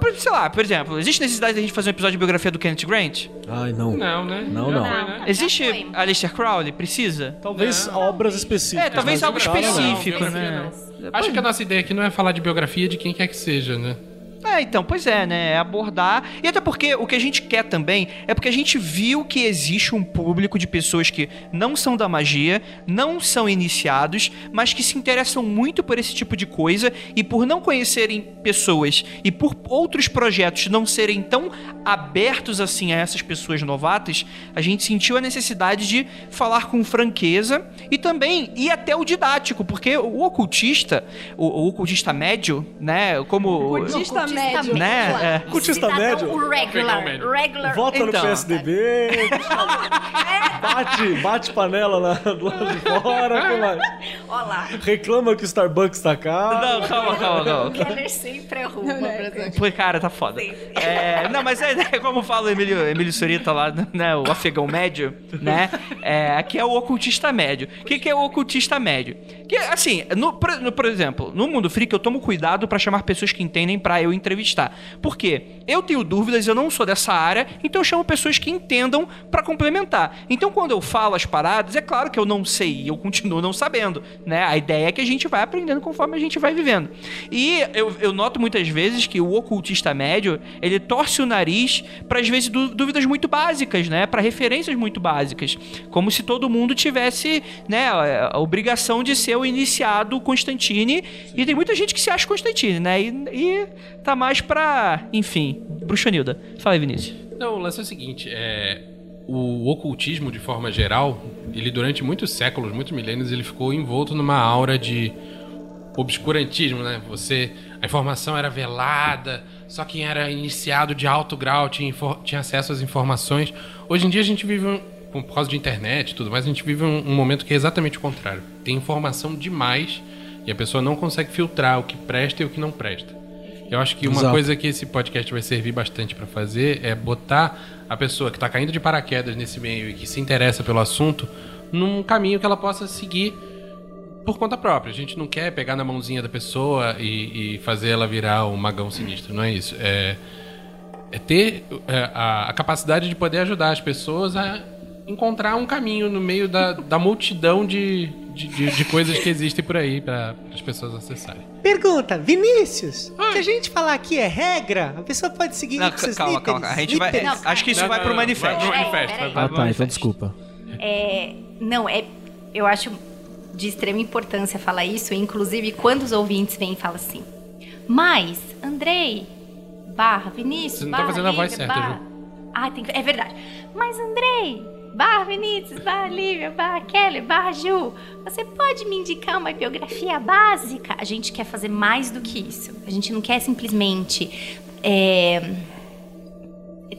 Por- Sei lá, por exemplo, existe necessidade da gente fazer um episódio de biografia do Kenneth Grant? Ai, não. Não, né? Não, não. foi, né? Existe. Aleister Crowley? Precisa? Talvez obras específicas. É, talvez algo não. específico, biografia né? Acho que a nossa ideia aqui não é falar de biografia de quem quer que seja, né? É, então, pois é, né? É abordar. E até porque o que a gente quer também é porque a gente viu que existe um público de pessoas que não são da magia, não são iniciados, mas que se interessam muito por esse tipo de coisa e por não conhecerem pessoas e por outros projetos não serem tão abertos assim a essas pessoas novatas, a gente sentiu a necessidade de falar com franqueza e também ir até o didático, porque o ocultista, o, o ocultista médio, né, como Ocultista médio. Né? É. Cultista Cidadão médio? Regular. médio. Regular. Vota no Então. PSDB. bate, bate panela lá do lado de fora. Reclama que o Starbucks tá caro. Não, calma, calma, calma. Keller sempre arruma pra gente. Foi, cara, tá foda. É, não, mas é, é como fala o Emílio, Emílio Surita lá, né? O afegão médio, né? É, aqui é o ocultista médio. O que, que é o ocultista médio? Que, assim, no, por, no- por exemplo, no Mundo Freak eu tomo cuidado pra chamar pessoas que entendem pra eu entrevistar. Por quê? Eu tenho dúvidas, eu não sou dessa área, então eu chamo pessoas que entendam pra complementar. Então quando eu falo as paradas, é claro que eu não sei e eu continuo não sabendo. né? A ideia é que a gente vai aprendendo conforme a gente vai vivendo. E eu, eu noto muitas vezes que o ocultista médio, ele torce o nariz para às vezes dú- dúvidas muito básicas, né? Para referências muito básicas, como se todo mundo tivesse, né, a a obrigação de ser o iniciado Constantine. E tem muita gente que se acha Constantine, né? E, e tá mais pra, enfim, bruxanilda. Fala aí, Vinícius. Não, o lance é o seguinte, é, o ocultismo, de forma geral, ele durante muitos séculos, muitos milênios, ele ficou envolto numa aura de obscurantismo, né? Você, a informação era velada, só quem era iniciado de alto grau tinha, tinha acesso às informações. Hoje em dia a gente vive, um, por causa de internet e tudo mais, a gente vive um, um momento que é exatamente o contrário. Tem informação demais e a pessoa não consegue filtrar o que presta e o que não presta. Eu acho que uma Exato. coisa que esse podcast vai servir bastante pra fazer é botar a pessoa que tá caindo de paraquedas nesse meio e que se interessa pelo assunto num caminho que ela possa seguir por conta própria. A gente não quer pegar na mãozinha da pessoa e, e fazer ela virar um magão sinistro, não é isso. É, é ter é, a, a capacidade de poder ajudar as pessoas a encontrar um caminho no meio da, da multidão de, de, de- de coisas que existem por aí para as pessoas acessarem. Pergunta, Vinícius, o que a gente falar aqui é regra? A pessoa pode seguir Não, calma, líderes, calma. A gente vai. Não, acho que isso Não, vai pro não, manifesto. vai pro Peraí, manifesto. peraí. vai Ah, tá, então desculpa. É, não, é. Eu acho de extrema importância falar isso, inclusive quando os ouvintes vêm e falam assim. Mas, Andrei, barra, Vinícius, Você não tá barra, fazendo a voz certa, barra... Ah, tem que... é verdade. Mas, Andrei, barra, Vinícius, barra, Lívia, barra, Kelly, barra, Ju, você pode me indicar uma biografia básica? A gente quer fazer mais do que isso. A gente não quer simplesmente... é,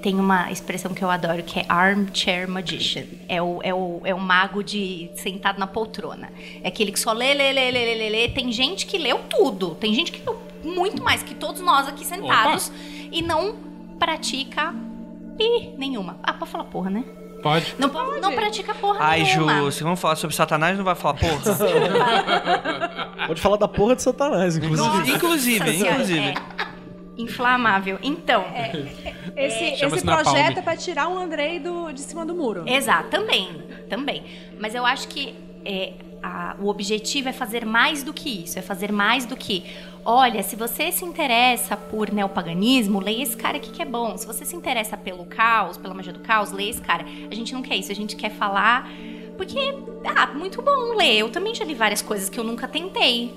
tem uma expressão que eu adoro que é armchair magician. É o, é o, é o mago de sentado na poltrona. É aquele que só lê, lê, lê, lê, lê, lê. Tem gente que leu tudo. Tem gente que leu muito mais que todos nós aqui sentados e não pratica pi nenhuma. Ah, pode falar porra, né? Pode. Não, não pratica porra Ai, Ju, nenhuma. se vamos falar sobre Satanás, não vai falar porra? [laughs] Pode falar da porra de Satanás, inclusive. Nossa inclusive, inclusive. é inflamável. Então, Esse, esse Chama-se projeto é pra tirar o Andrei do, de cima do muro. Exato, também, também. Mas eu acho que é, a- o objetivo é fazer mais do que isso, é fazer mais do que, olha, se você se interessa por neopaganismo, leia esse cara aqui que é bom. Se você se interessa pelo caos, pela magia do caos, leia esse cara. A gente não quer isso, a gente quer falar porque, ah, muito bom ler. Eu também já li várias coisas que eu nunca tentei.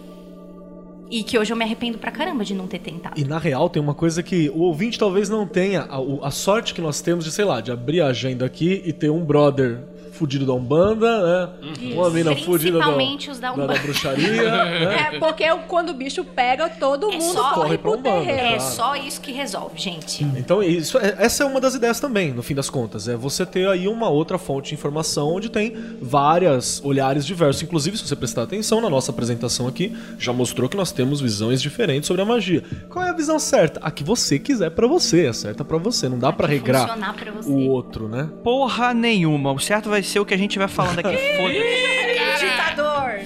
E que hoje eu me arrependo pra caramba de não ter tentado. E na real tem uma coisa que o ouvinte talvez não tenha a, a sorte que nós temos de, sei lá, de abrir a agenda aqui e ter um brother fudido da Umbanda, né? Uma mina fudida da, Principalmente os da da, Umbanda. da bruxaria, [laughs] né? É, porque quando o bicho pega, todo É mundo só- corre pra pro Umbanda, terreiro. É Claro. só isso que resolve, gente. Então, isso, é- essa é uma das ideias também, no fim das contas. É você ter aí uma outra fonte de informação onde tem várias olhares diversos. Inclusive, se você prestar atenção na nossa apresentação aqui, já mostrou que nós temos visões diferentes sobre a magia. Qual é a visão certa? A que você quiser pra você, é certa pra você. Não dá pra que regrar pra você. o outro, né? Porra nenhuma. O certo vai ser o que a gente vai falando aqui. [laughs] Foda-se.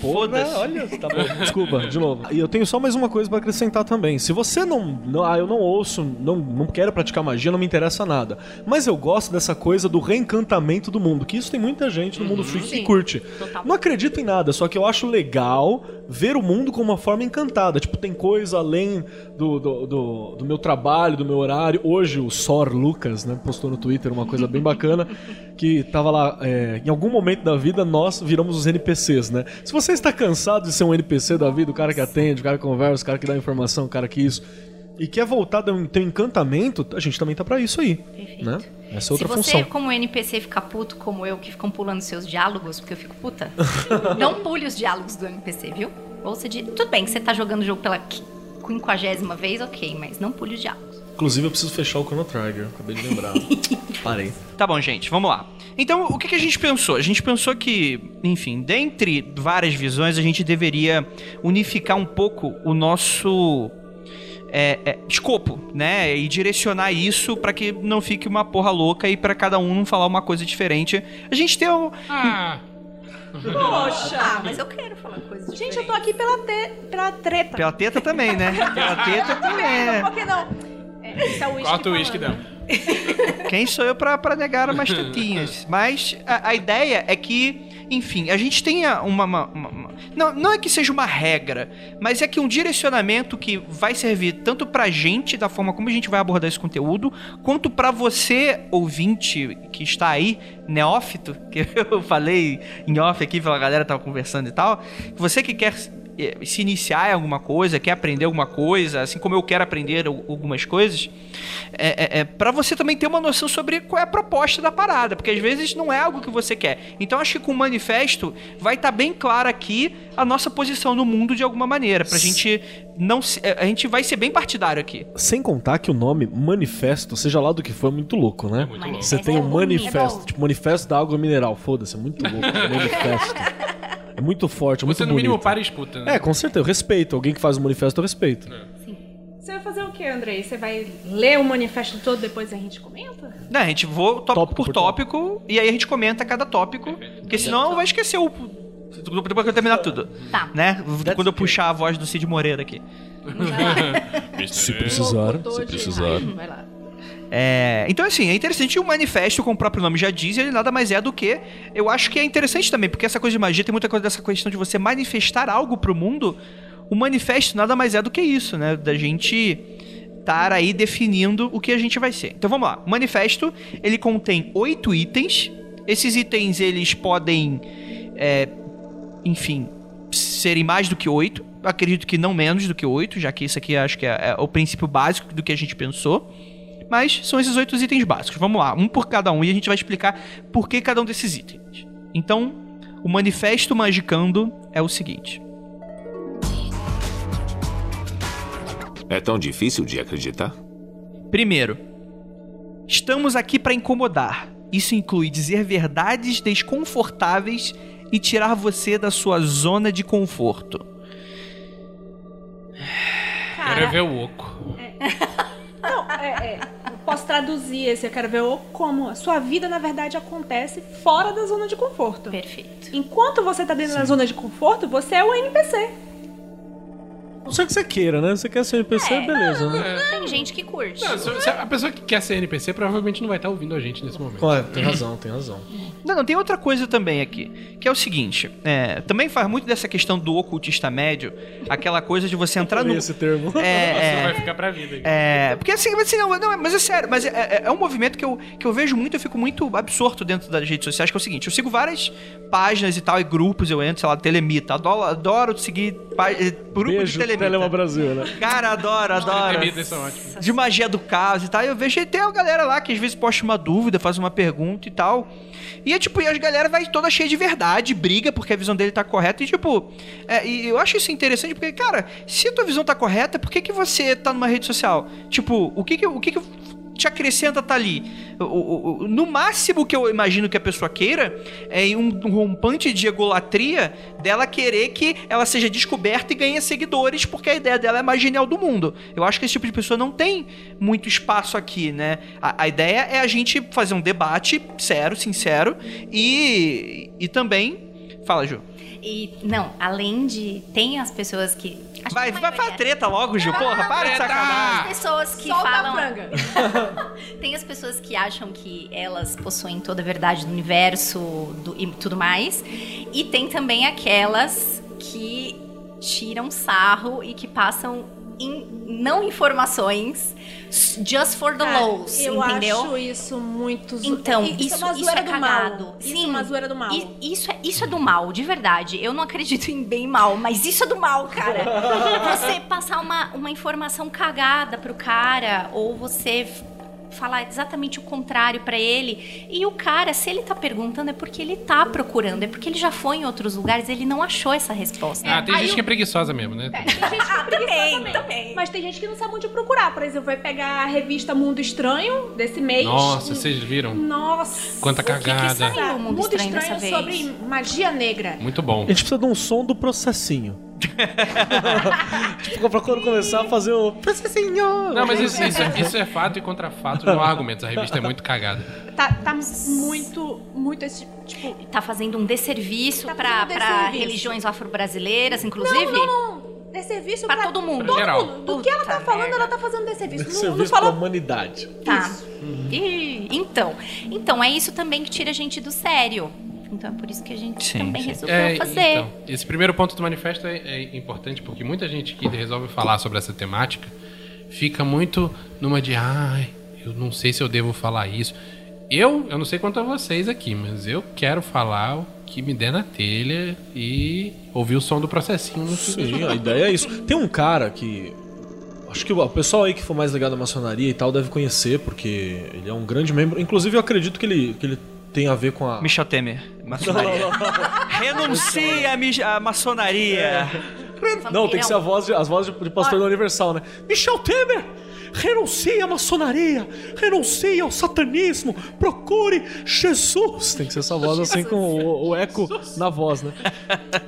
Foda-se. Olha, tá bom. [laughs] Desculpa, de novo. E eu tenho só mais uma coisa pra acrescentar também. Se você não, não- ah, eu não ouço, não, não quero praticar magia, não me interessa nada. Mas eu gosto dessa coisa do reencantamento do mundo, que isso tem muita gente no mundo freak que curte. Total. Não acredito em nada, só que eu acho legal ver o mundo com uma forma encantada. Tipo, tem coisa além do, do, do, do meu trabalho, do meu horário. Hoje o Sor Lucas, né, postou no Twitter uma coisa bem bacana, [laughs] que tava lá, é, em algum momento da vida nós viramos os NPCs, né? Se você está cansado de ser um NPC da vida, o cara que atende, o cara que conversa, o cara que dá informação, o cara que isso, e quer voltar a ter um encantamento, a gente também tá pra isso aí, Perfeito. né? Essa é outra Se você, função. como NPC, ficar puto como eu, que ficam pulando seus diálogos, porque eu fico puta, [laughs] não pule os diálogos do NPC, viu? Ou você diz, tudo bem que você tá jogando o jogo pela qu- quinquagésima vez, ok, mas não pule os diálogos. Inclusive eu preciso fechar o Chrono Trigger, acabei de lembrar. [laughs] Parei. Tá bom, gente, vamos lá. Então, o que, que a gente pensou? A gente pensou que, enfim, dentre várias visões, a gente deveria unificar um pouco o nosso é, é, escopo, né? E direcionar isso pra que não fique uma porra louca e pra cada um não falar uma coisa diferente. A gente tem um. Ah, Poxa! Ah, mas eu quero falar coisas Gente, eu tô aqui pela, te... pela treta. Pela teta também, né? Pela teta também. né? Por que não? É, isso é o whisky corta o uísque falando. Quem sou eu pra negar umas tetinhas? Mas a, a ideia é que, enfim, a gente tenha uma, uma- uma- uma- Não, não é que seja uma regra, mas é que um direcionamento que vai servir tanto pra gente, da forma como a gente vai abordar esse conteúdo, quanto pra você, ouvinte, que está aí, neófito, [laughs] que eu falei em off aqui, pela galera tava conversando e tal. Você que quer se iniciar em alguma coisa, quer aprender alguma coisa, assim como eu quero aprender al- algumas coisas, é, é, é para você também ter uma noção sobre qual é a proposta da parada, porque às vezes não é algo que você quer. Então acho que com o manifesto vai estar bem clara aqui a nossa posição no mundo de alguma maneira, pra gente não se- é, a gente vai ser bem partidário aqui. Sem contar que o nome manifesto, seja lá do que for, é muito louco, né? muito louco. Você tem um É bom, manifesto, é tipo manifesto da água mineral. Foda-se, é muito louco. [laughs] manifesto. É muito forte, é muito Você no mínimo bonito. para e escuta, né? É, com certeza, eu respeito. Alguém que faz o manifesto, eu respeito. Você vai fazer o quê, Andrei? Você vai ler o manifesto todo depois a gente comenta? Não, a gente vou tópico, Tópico por por tópico, e aí a gente comenta cada tópico, porque senão vai esquecer o depois que eu terminar tudo. Tá. Né? Quando eu puxar a voz do Cid Moreira aqui. [laughs] [laughs] Se precisar, se precisar. Vai lá. É, então, assim, é interessante o manifesto, como o próprio nome já diz, ele nada mais é do que. Eu acho que é interessante também, porque essa coisa de magia tem muita coisa dessa questão de você manifestar algo pro mundo. O manifesto nada mais é do que isso, né? Da gente estar aí definindo o que a gente vai ser. Então vamos lá. O manifesto ele contém oito itens. Esses itens eles podem, é, enfim, serem mais do que oito. Acredito que não menos do que oito, já que isso aqui acho que é, é o princípio básico do que a gente pensou. Mas são esses oito itens básicos. Vamos lá, um por cada um e a gente vai explicar por que cada um desses itens. Então, o manifesto magicando é o seguinte. É tão difícil de acreditar? Primeiro, estamos aqui para incomodar. Isso inclui dizer verdades desconfortáveis e tirar você da sua zona de conforto. Quero ver o oco. Não, é, é. Posso traduzir esse, eu quero ver o como. A sua vida, na verdade, acontece fora da zona de conforto. Perfeito. Enquanto você tá dentro da zona de conforto, você é o NPC. Não sei o que você queira, né? Você quer ser NPC, É. beleza, né? Tem gente que curte. Não, se- se a pessoa que quer ser NPC provavelmente não vai estar ouvindo a gente nesse momento. Claro, tem razão, tem razão. Não, não, tem outra coisa também aqui, que é o seguinte, é, também faz muito dessa questão do ocultista médio, aquela coisa de você entrar no... Esse termo. É, [laughs] Você é, vai ficar pra vida. aqui. É, porque assim, assim não, não, mas é sério, mas é, é- é um movimento que eu, que eu vejo muito, eu fico muito absorto dentro das redes sociais, que é o seguinte, eu sigo várias páginas e tal, e grupos, eu entro, sei lá, Telemita, adoro, adoro seguir pá- eh, grupo Beijo, de Telemita. Telema Brasil, né? Cara, adoro, adoro. Temidas são ótimos. De magia do caos e tal, eu vejo até a galera lá que às vezes posta uma dúvida, faz uma pergunta e tal. E é tipo, e as galera vai toda cheia de verdade, briga porque a visão dele tá correta. E tipo, é, e eu acho isso interessante porque, cara, se a tua visão tá correta, por que, que você tá numa rede social? Tipo, o que que, o que, que te acrescenta tá ali? No máximo que eu imagino que a pessoa queira é um, um rompante de egolatria dela querer que ela seja descoberta e ganhe seguidores porque a ideia dela é a mais genial do mundo. Eu acho que esse tipo de pessoa não tem muito espaço aqui, né? A, a ideia é a gente fazer um debate sério, sincero e, e também. Fala, Ju. E, não, além de. Tem as pessoas que. acho Vai, vai pra treta logo, Ju. Porra, para de sacanagem. pessoas que Solta falam. franga. [laughs] Tem as pessoas que acham que elas possuem toda a verdade do universo do- e tudo mais. E tem também aquelas que tiram sarro e que passam em- não informações just for the Cara, lows, eu entendeu? acho isso muito zo- Então, isso, isso, é uma isso zoeira é do cagado. mal. Sim, Isso é uma zoeira do mal. Isso é, isso é do mal, de verdade. Eu não acredito em bem e mal, mas isso é do mal, cara. [laughs] você passar uma, uma informação cagada pro cara, ou você falar exatamente o contrário pra ele. E o cara, se ele tá perguntando, é porque ele tá procurando, é porque ele já foi em outros lugares, ele não achou essa resposta. Ah, tem aí gente eu- que é preguiçosa mesmo, né? Tem gente que é [laughs] preguiçosa também. Mas tem gente que não sabe onde procurar. Por exemplo, vai pegar a revista Mundo Estranho desse mês. Nossa, vocês viram? Nossa. Quanta O que que cagada. saiu? Mundo Mundo Estranho Estranho, sobre magia negra. Muito bom. A gente precisa de um som do processinho. [laughs] tipo, pra quando começar a fazer o processinho. Não, mas isso, isso, isso é fato e contra fato não há argumentos. A revista é muito cagada. Tá, tá muito, muito esse tipo. Tá fazendo um desserviço Tá pra, fazendo pra desserviço. religiões afro-brasileiras, inclusive. Não, não, não. Desserviço Pra pra, todo mundo. Todo Geral. mundo. Do que ela tá Puta falando, merda. ela tá fazendo desserviço. Não, não Serviço pra falou humanidade. Tá. Ih, então, então é isso também que tira a gente do sério. Então é por isso que a gente Sim, também sim. resolveu É, fazer. então, esse primeiro ponto do manifesto é, é importante porque muita gente que resolve falar sobre essa temática fica muito numa de, ai, eu não sei se eu devo falar isso. Eu, eu não sei quanto a vocês aqui, mas eu quero falar o que me der na telha e ouvir o som do processinho no Sim, a ideia é isso. Tem um cara que. Acho que o pessoal aí que for mais ligado à maçonaria e tal deve conhecer, porque ele é um grande membro. Inclusive, eu acredito que ele, que ele tem a ver com a. Michel Temer. Maçonaria. [laughs] Renuncia a, mi- a maçonaria. Não, tem que ser a voz de, as vozes de, de pastor da Universal, né? Michel Temer! Renuncie à maçonaria! Renuncie ao satanismo! Procure Jesus! Tem que ser essa voz assim com o, o eco na voz, né?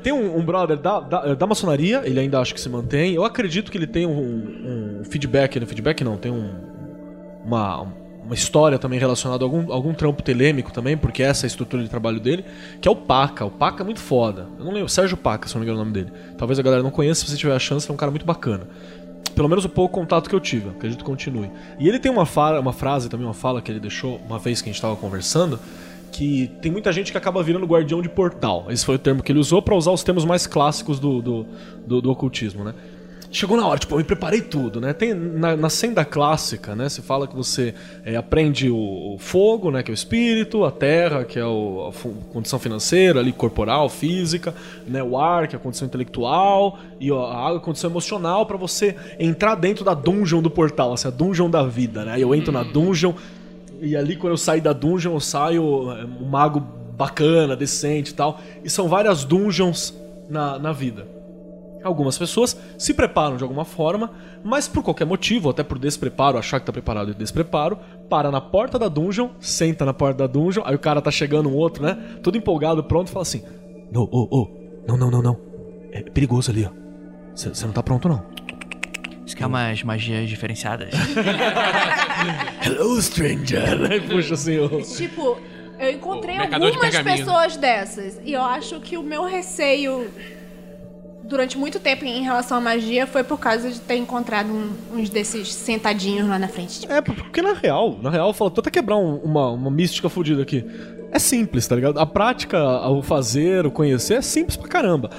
Tem um, um brother da, da, da maçonaria, ele ainda acho que se mantém. Eu acredito que ele tem um, um feedback, né? Feedback não, tem um, uma, uma história também relacionada a algum, algum trampo telêmico também, porque essa é a estrutura de trabalho dele, que é o Paca. O Paca é muito foda. Eu não lembro, Sérgio Paca, se não me engano o nome dele. Talvez a galera não conheça, se você tiver a chance, é um cara muito bacana. Pelo menos o pouco contato que eu tive, acredito que continue. E ele tem uma, fala, uma frase também, uma fala que ele deixou uma vez que a gente estava conversando, que tem muita gente que acaba virando guardião de portal. Esse foi o termo que ele usou para usar os termos mais clássicos do, do, do, do ocultismo, né? Chegou na hora, tipo, eu me preparei tudo, né? Tem na, na senda clássica, né? Se fala que você é, aprende o, o fogo, né? Que é o espírito, a terra, que é o, a condição financeira, ali, corporal, física, né? O ar, que é a condição intelectual, e ó, a água, a condição emocional, pra você entrar dentro da dungeon do portal, assim, a dungeon da vida, né? Eu entro na dungeon, e ali quando eu sair da dungeon, eu saio é, um mago bacana, decente e tal. E são várias dungeons na, na vida. Algumas pessoas se preparam de alguma forma, mas por qualquer motivo, até por despreparo, achar que tá preparado e despreparo, para na porta da dungeon, senta na porta da dungeon, aí o cara tá chegando um outro, né? Todo empolgado, pronto, e fala assim: Não, ô, ô, não, não, não, não. É perigoso ali, ó. Você não tá pronto, não. Isso que é umas magias diferenciadas. [laughs] Hello, stranger! Aí puxa assim, o. Tipo, eu encontrei algumas pessoas dessas. E eu acho que o meu receio durante muito tempo em relação à magia foi por causa de ter encontrado um- uns desses sentadinhos lá na frente. É, porque na real, na real, fala, tô até quebrar um- uma, uma mística fodida aqui. É simples, tá ligado? A prática, o fazer, o conhecer é simples pra caramba.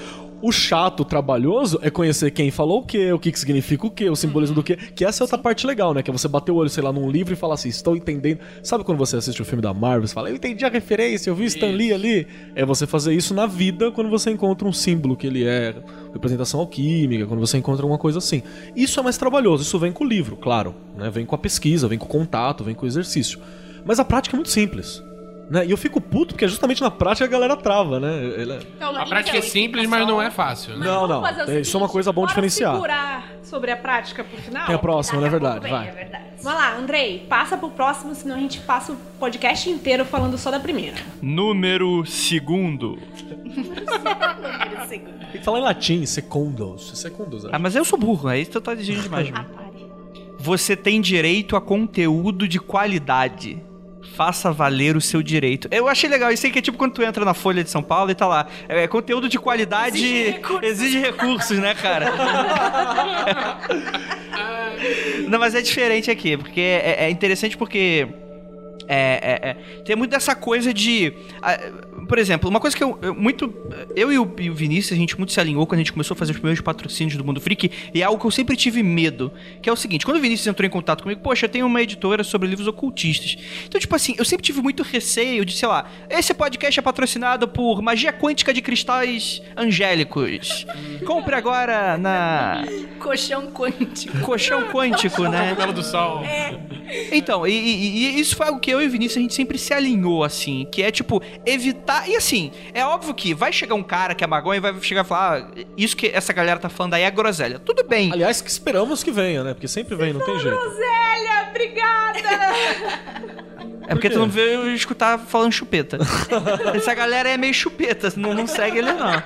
O chato, o trabalhoso é conhecer quem falou o quê, o que, que significa o quê, o simbolismo do quê. Que essa é outra parte legal, né? Que é você bater o olho, sei lá, num livro e falar assim, estou entendendo. Sabe quando você assiste o filme da Marvel e fala, eu entendi a referência, eu vi Stan Lee ali? É você fazer isso na vida quando você encontra um símbolo que ele é representação alquímica, quando você encontra alguma coisa assim. Isso é mais trabalhoso, isso vem com o livro, claro. Né? Vem com a pesquisa, vem com o contato, vem com o exercício. Mas a prática é muito simples. Né? E eu fico puto porque é justamente na prática a galera trava, né? Ele é- então, A prática é simples, mas não é fácil, né? Não, não. Vamos fazer o É, Isso é uma coisa bom diferenciar. segurar sobre a prática pro final? Tem a próxima, não é verdade? É Vai. verdade. Vamos lá, Andrei, passa pro próximo, senão a gente passa o podcast inteiro falando só da primeira. Número segundo. [laughs] Tem que falar em latim, secundos. Secundos, Ah, mas eu sou burro, é isso que tu tá exigindo demais. Ah. Você tem direito a conteúdo de qualidade. Faça valer o seu direito. Eu achei legal, isso aí que é tipo quando tu entra na Folha de São Paulo e tá lá. É, conteúdo de qualidade Exige recursos. exige recursos, né, cara? [laughs] Não, mas é diferente aqui, porque é, é interessante porque. É, é, é, tem muito dessa coisa de. ah, por exemplo, uma coisa que eu, eu muito. Eu e o, e o Vinícius, a gente muito se alinhou quando a gente começou a fazer os primeiros patrocínios do Mundo Freak, e é algo que eu sempre tive medo. Que é o seguinte: quando o Vinícius entrou em contato comigo, poxa, eu tenho uma editora sobre livros ocultistas. Então, tipo assim, eu sempre tive muito receio de, sei lá, esse podcast é patrocinado por Magia Quântica de Cristais Angélicos. Compre agora na [laughs] Colchão quântico. Colchão Quântico, né? [laughs] Do sol. Então, e, e- e isso foi algo que eu e o Vinícius a gente sempre se alinhou, assim, que é tipo, evitar. E assim, é óbvio que vai chegar um cara que é magonha e vai chegar e falar: ah, isso que essa galera tá falando aí é groselha. Tudo bem. Aliás, que esperamos que venha, né? Porque sempre vem, não tem jeito. Zélia, obrigada! é porque quê? tu não veio escutar falando chupeta. [laughs] essa galera é meio chupeta, não, não segue ele, não.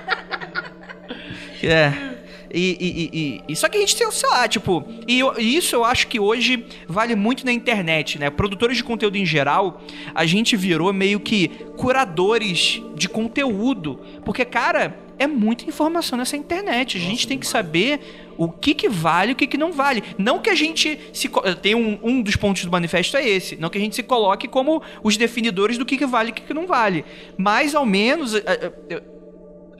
É. E, e- e- só que a gente tem, sei lá, tipo, e, eu- e isso eu acho que hoje vale muito na internet, né? Produtores de conteúdo em geral, a gente virou meio que curadores de conteúdo. Porque, cara, é muita informação nessa internet. A gente tem que saber o que, que vale e o que, que não vale. Não que a gente se. Tem um, um dos pontos do manifesto é esse. Não que a gente se coloque como os definidores do que, que vale e o que, que não vale. Mas, ao menos. A, a-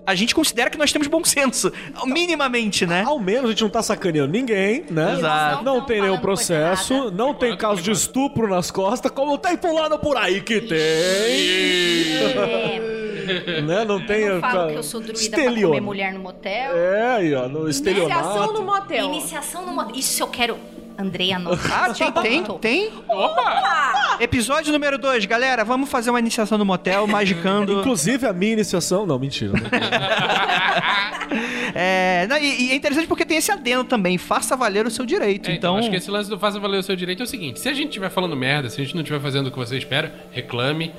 a gente considera que nós temos bom senso. Minimamente, né? Ao menos a gente não tá sacaneando ninguém, né? Exato. Não Não tem nenhum processo, não tem caso de estupro nas costas, como tem pulando por aí que tem. É, né? Não tem. eu não falo que eu sou druida pra estelionato. comer mulher no motel. É, aí, ó, no Iniciação no estelionato. motel. Iniciação no motel. Isso eu quero. Andrei anotar. Ah, tem, tem, tem. Episódio número 2, galera. Vamos fazer uma iniciação no motel, magicando. [laughs] Inclusive a minha iniciação. Não, mentira. né? [laughs] É, não, e, e é interessante porque tem esse adendo também. Faça valer o seu direito. É, então, acho que esse lance do faça valer o seu direito é o seguinte: se a gente estiver falando merda, se a gente não estiver fazendo o que você espera, reclame,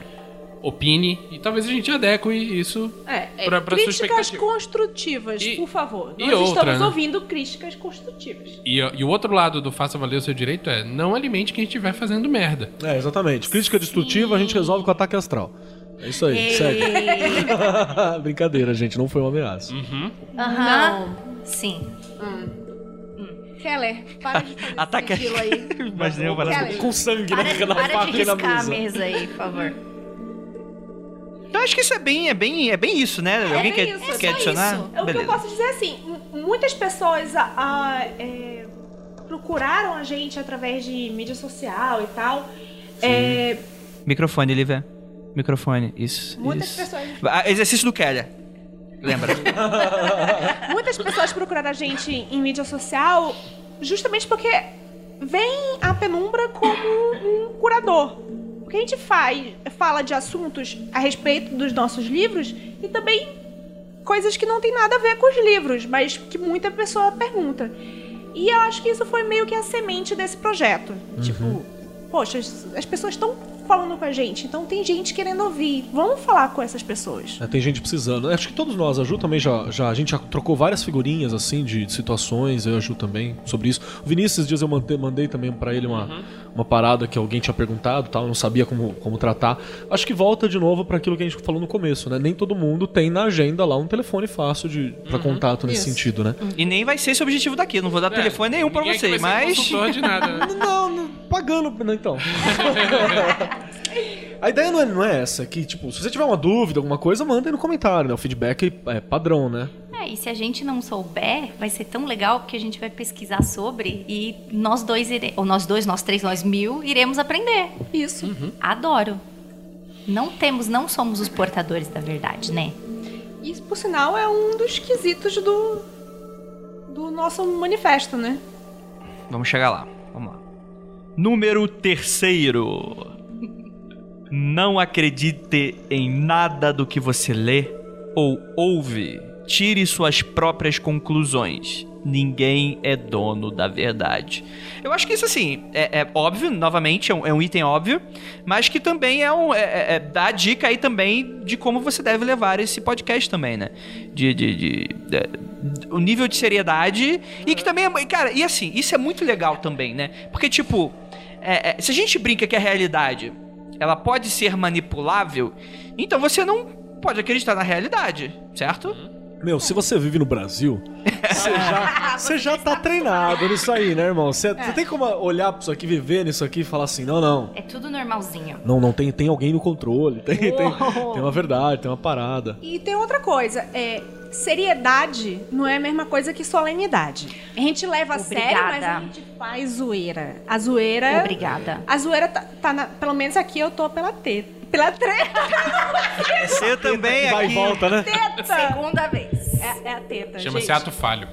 opine e talvez a gente adeque isso É, é, pra, pra sua críticas expectativa. construtivas, E- por favor. Nós outra, estamos né? ouvindo críticas construtivas. E, e o outro lado do faça valer o seu direito é não alimente quem estiver fazendo merda. É, exatamente. Crítica destrutiva a gente resolve com ataque astral. É isso aí, segue. [laughs] Brincadeira, gente, não foi uma ameaça. Aham. Sim. Keller, para de fazer Ataque- sigilo aí. [laughs] Imaginei. Keller, Com sangue Para, na, de- na para de riscar a mesa aí, por favor. Então acho que isso é bem, é bem, é bem isso, né? Alguém bem quer, isso, é quer só adicionar? isso. É o que eu Beleza. posso dizer assim, muitas pessoas ah, ah, é, procuraram a gente através de mídia social e tal. É, Microfone, Lívia. Microfone, isso. muitas isso. pessoas Ah, Exercício do Keller. Lembra? [laughs] Muitas pessoas procuraram a gente em mídia social justamente porque vem a penumbra como um curador. Porque a gente faz, fala de assuntos a respeito dos nossos livros e também coisas que não tem nada a ver com os livros, mas que muita pessoa pergunta. E eu acho que isso foi meio que a semente desse projeto. Tipo, poxa, as as pessoas estão falando com a gente, então tem gente querendo ouvir. Vamos falar com essas pessoas. É, tem gente precisando. Acho que todos nós, a Ju também já, já. A gente já trocou várias figurinhas, assim, de, de situações, eu e a Ju também, sobre isso. O Vinícius, esses dias eu mandei, mandei também pra ele uma, uma parada que alguém tinha perguntado tal, eu não sabia como, como tratar. Acho que volta de novo para aquilo que a gente falou no começo, né? Nem todo mundo tem na agenda lá um telefone fácil de, pra contato nesse Isso. sentido, né? e nem vai ser esse o objetivo daqui. Não vou dar É, telefone nenhum pra ninguém vocês, mas. de nada, né? [laughs] Não, não, pagando, né, então. [laughs] A ideia não é, não é essa, que, tipo, se você tiver uma dúvida, alguma coisa, manda aí no comentário, né? O feedback é padrão, né? É, e se a gente não souber, vai ser tão legal porque a gente vai pesquisar sobre e nós dois, ire... ou nós dois, nós três, nós mil, iremos aprender. Isso. Adoro. Não temos, não somos os portadores da verdade, né? Isso, por sinal, é um dos quesitos do, do nosso manifesto, né? Vamos chegar lá. Vamos lá. Número terceiro. Não acredite em nada do que você lê ou ouve. Tire suas próprias conclusões. Ninguém é dono da verdade. Eu acho que isso, assim, é, é óbvio, novamente, é um, é um item óbvio, mas que também é um. É, é- é- dá a dica aí também de como você deve levar esse podcast também, né? De. de, de- de- o nível de seriedade. E que também é. Cara, e assim, isso é muito legal também, né? Porque, tipo, é- é, se a gente brinca que a realidade ela pode ser manipulável, então você não pode acreditar na realidade, certo? Meu, se você vive no Brasil, você já, [laughs] você já tá treinado nisso aí, né, irmão? Você, você tem como olhar pra isso aqui, viver nisso aqui e falar assim, não, não. É tudo normalzinho. Não, não, tem, tem alguém no controle, tem, tem, tem uma verdade, tem uma parada. E tem outra coisa, é, seriedade não é a mesma coisa que solenidade. A gente leva a sério, mas a Obrigada. gente faz zoeira. A zoeira. Obrigada. A zoeira tá, tá na- pelo menos aqui eu tô pela [laughs] teta. Pela treta. Você também Vai aqui. e volta, né? Segunda vez. É, é a teta. Chama-se ato falho.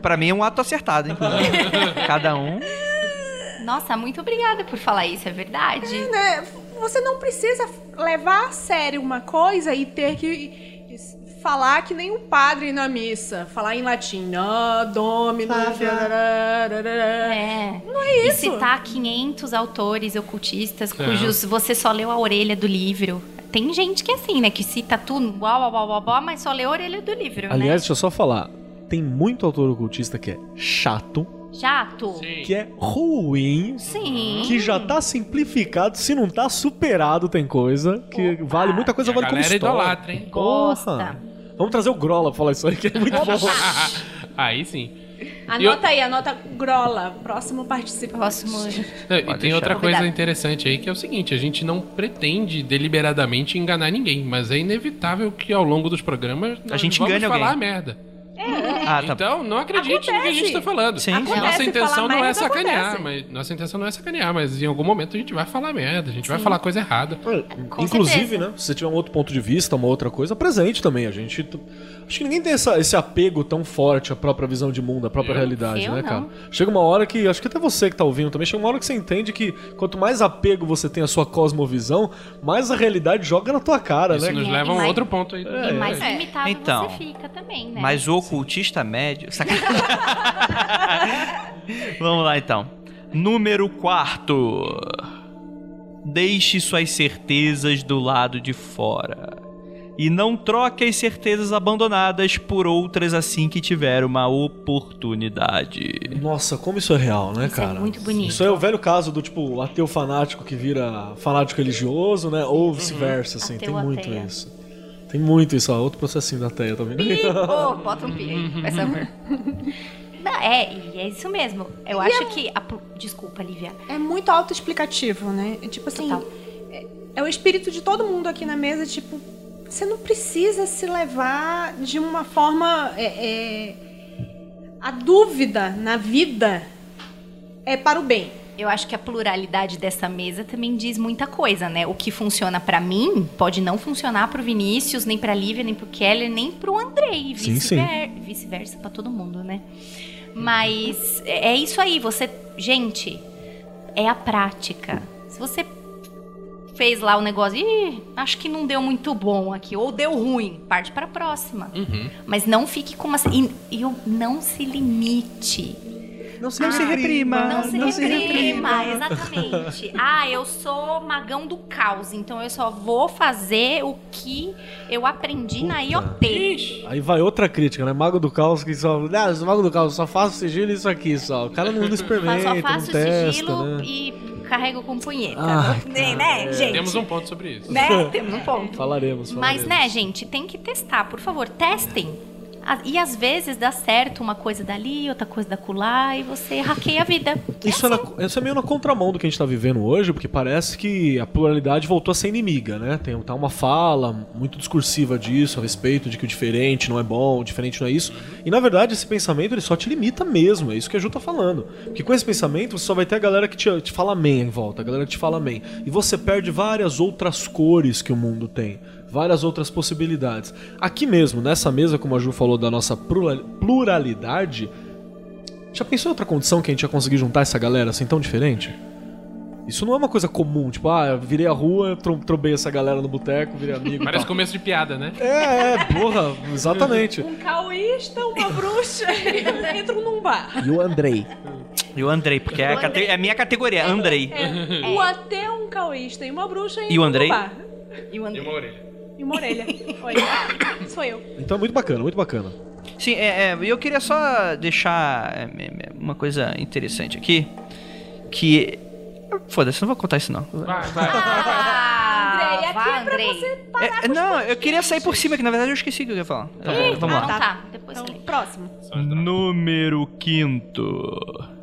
Pra mim é um ato acertado, inclusive. [laughs] Cada um. Nossa, muito obrigada por falar isso, é verdade. né, Você não precisa levar a sério uma coisa e ter que falar que nem um padre na missa. Falar em latim. Ah, domino. É. Não é E isso. citar 500 autores ocultistas cujos você só leu a orelha do livro. Tem gente que é assim, né? Que cita tudo, uau, uau, uau, uau, uau, mas só lê a orelha do livro, Aliás, deixa eu só falar. Tem muito autor ocultista que é chato, né? Chato. Sim. que é ruim, Sim. que já tá simplificado, se não tá superado, tem coisa, que vale muita coisa, E a vale como galera história. idolatra, hein? Gosta. Porra. Vamos trazer o Grola pra falar isso aí, que é muito bom. [laughs] Aí sim. Anota aí, anota Grola, próximo participante. Próximo. É, e tem deixar. outra coisa interessante aí que é o seguinte: a gente não pretende deliberadamente enganar ninguém, mas é inevitável que ao longo dos programas nós gente vamos engane falar alguém. merda. Ah, tá. Então não acredite no que a gente tá falando. Sim, sim. Nossa Acontece, intenção não é sacanear, acontece. mas nossa intenção não é sacanear, mas em algum momento a gente vai falar merda, a gente vai falar coisa errada. Com Inclusive, certeza. né? Se você tiver um outro ponto de vista, uma outra coisa, presente também. A gente. Acho que ninguém tem essa- esse apego tão forte à própria visão de mundo, à própria Eu? realidade, Eu né, não. cara? Chega uma hora que. Acho que até você que tá ouvindo também, chega uma hora que você entende que quanto mais apego você tem à sua cosmovisão, mais a realidade joga na tua cara, Isso né? nos E leva a um mais- outro ponto aí. E mais É. limitado Então, você fica também, né? Mas o ocultista médio. Sacanagem. [laughs] [laughs] Vamos lá então. Número 4. Deixe suas certezas do lado de fora. E não troque as certezas abandonadas por outras assim que tiver uma oportunidade. Nossa, como isso é real, né, Isso é cara? muito bonito. Isso é o velho caso do tipo o ateu fanático que vira fanático religioso, né? Ou vice-versa, assim. Ateu, Tem muito ateia. isso. Tem muito isso, ó. Outro processinho da teia, tá vendo? [laughs] Ô, bota um pi aí, faz favor. [laughs] Não, é, e é isso mesmo. Eu acho que. a Desculpa, Lívia. É muito autoexplicativo, né? É Tipo assim, Total. é, é o espírito de todo mundo aqui na mesa, tipo, você não precisa se levar de uma forma. é, é, a dúvida na vida é para o bem. Eu acho que a pluralidade dessa mesa também diz muita coisa, né? O que funciona pra mim pode não funcionar pro Vinícius, nem pra Lívia, nem pro Keller, nem pro Andrei. Sim, Vice-ver- Vice-versa pra todo mundo, né? Mas é é isso aí, você. Gente, é a prática. Se você fez lá o negócio, Ih, acho que não deu muito bom aqui, ou deu ruim, parte pra próxima. Uhum. Mas não fique com uma. E, e não se limite. Não se, reprima. Não se reprima, exatamente. [laughs] Ah, eu sou magão do caos, então eu só vou fazer o que eu aprendi na IoT. Aí vai outra crítica, né? Mago do caos que só. Ah, mago do caos só faço sigilo e isso aqui só. O cara não, não Mas experimenta, só não faço testa, sigilo né? e carrego com punheta. Ai, né, né, gente? Temos um ponto sobre isso. Né? Temos um ponto. Falaremos, falaremos. Mas, né, gente, tem que testar, por favor, testem. E às vezes dá certo uma coisa dali, outra coisa da colar, e você hackeia a vida. Isso é, na- isso é meio na contramão do que a gente tá vivendo hoje, porque parece que a pluralidade voltou a ser inimiga, né? Tem tá uma fala muito discursiva disso, a respeito de que o diferente não é bom, o diferente não é isso. E na verdade esse pensamento ele só te limita mesmo, é isso que a Ju tá falando. Porque com esse pensamento você só vai ter a galera que te, te fala amém em volta, a galera que te fala amém. E você perde várias outras cores que o mundo tem. Várias outras possibilidades. Aqui mesmo, nessa mesa, como a Ju falou da nossa plura- pluralidade, já pensou em outra condição que a gente ia conseguir juntar essa galera assim tão diferente? Isso não é uma coisa comum, tipo, ah, eu virei a rua, tro trobei essa galera no boteco, virei amigo. e Parece tal. começo de piada, né? É, é, porra, exatamente. Um caoísta, uma bruxa [laughs] entram num bar. E o Andrei. E o Andrei, porque é a, cate- é a minha categoria, Andrei. O até um caoísta e uma bruxa entram E o Andrei? num bar. E o E André. uma orelha. E uma orelha. Oi, sou eu. Então é muito bacana, muito bacana. Sim, é, é, eu queria só deixar é, uma coisa interessante aqui. Que. Foda-se, não vou contar isso não. Vai, vai. Ah, Andrei, aqui vai, é pra Andrei. você parar É, não, eu queria sair por cima, que na verdade eu esqueci o que eu ia falar. É, vamos lá. Então tá, depois Então, próximo. Número quinto.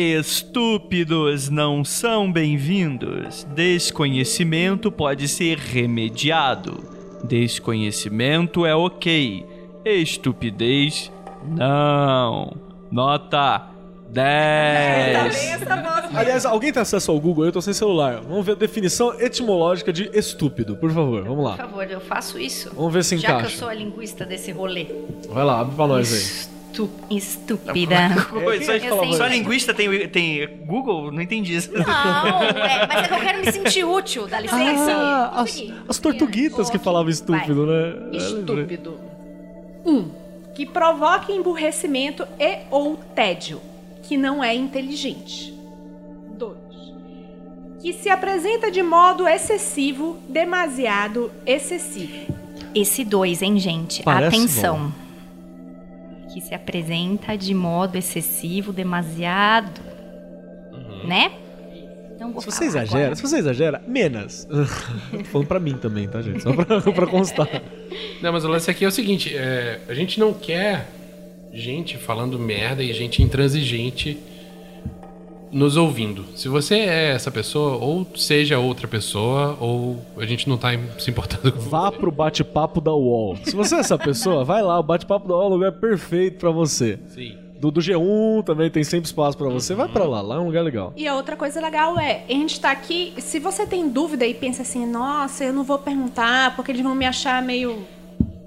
Estúpidos não são bem-vindos. Desconhecimento pode ser remediado. Desconhecimento é ok. Estupidez, não. Nota 10. Aliás, alguém tem acesso ao Google? Eu tô sem celular. Vamos ver a definição etimológica de estúpido, por favor. Vamos Por lá. favor, eu faço isso. Vamos ver se Já que eu encaixa. sou a linguista desse rolê. Vai lá, abre pra nós aí. Estu- estúpida. [laughs] Oi, só, Eu sei. só linguista tem, tem Google? Não entendi isso. Não, é, mas é que eu quero me sentir útil, dá licença. Ah, as, as tortuguitas que falavam estúpido, né? É. Estúpido. 1. Um, que provoque emburrecimento e ou tédio, que não é inteligente. 2. Que se apresenta de modo excessivo, demasiado excessivo. Esse dois, hein, gente? Parece Atenção. Que se apresenta de modo excessivo, demasiado. Uhum. Né? Vou Se você exagera, agora. se você exagera, menos. [laughs] Tô falando pra mim também, tá, gente? Só pra, [laughs] pra constar. Não, mas o lance aqui é o seguinte: é, a gente não quer gente falando merda e gente intransigente nos ouvindo. Se você é essa pessoa, ou seja outra pessoa, ou a gente não tá se importando com Vá pro bate-papo da UOL. Se você é essa pessoa, vai lá, o bate-papo da UOL é o lugar perfeito pra você. Sim. Do, do G1 também tem sempre espaço pra você. Vai pra lá, lá é um lugar legal. E a outra coisa legal é, a gente tá aqui, se você tem dúvida e pensa assim, nossa, eu não vou perguntar porque eles vão me achar meio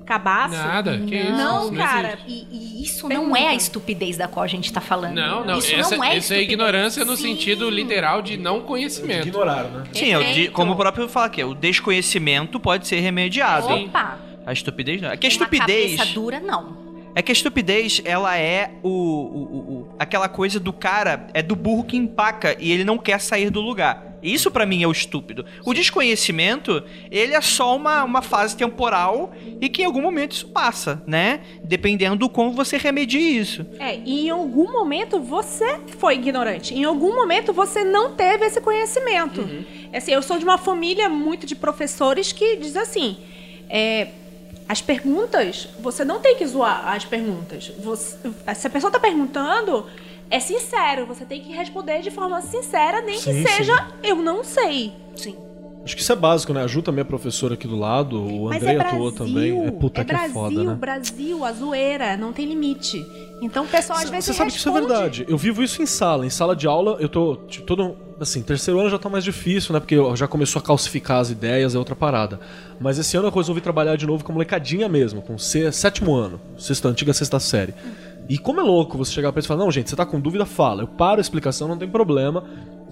cabaço. Nada, que isso? Não, Isso cara. E, e isso Pergunta. não é a estupidez da qual a gente tá falando. Não, não, isso essa, não é isso é ignorância no Sim. sentido literal de não conhecimento. Ignoraram, né? Sim, é o de- como o próprio fala aqui, o desconhecimento pode ser remediado. Opa! A estupidez não. É que a Uma estupidez. cabeça dura, não. É que a estupidez, ela é o, o- o- o- aquela coisa do cara, é do burro que empaca e ele não quer sair do lugar. Isso pra mim é o estúpido. O desconhecimento, ele é só uma, uma fase temporal e que em algum momento isso passa, né? Dependendo do como você remedie isso. É, e em algum momento você foi ignorante. Em algum momento você não teve esse conhecimento. Assim, eu sou de uma família muito de professores que diz assim: é, as perguntas, você não tem que zoar as perguntas. Você- se a pessoa tá perguntando, é sincero. Você tem que responder de forma sincera, nem Sim, que seja eu não sei. Sim. Acho que isso é básico, né? A Ju também é professora aqui do lado, o Mas Andrei é Brasil, atuou também. É puta é que Brasil, é foda, né? Brasil, a zoeira, não tem limite. Então o pessoal às vezes Você sabe que isso é responde- verdade. Eu vivo isso em sala. Em sala de aula, eu tô tipo, todo. Assim, terceiro ano já tá mais difícil, né? Porque eu- já começou a calcificar as ideias, é outra parada. Mas esse ano eu resolvi trabalhar de novo com molecadinha mesmo, com C, sétimo ano, sexta, antiga sexta série. E como é louco você chegar pra eles e falar: Não, gente, você tá com dúvida, fala. Eu paro a explicação, não tem problema.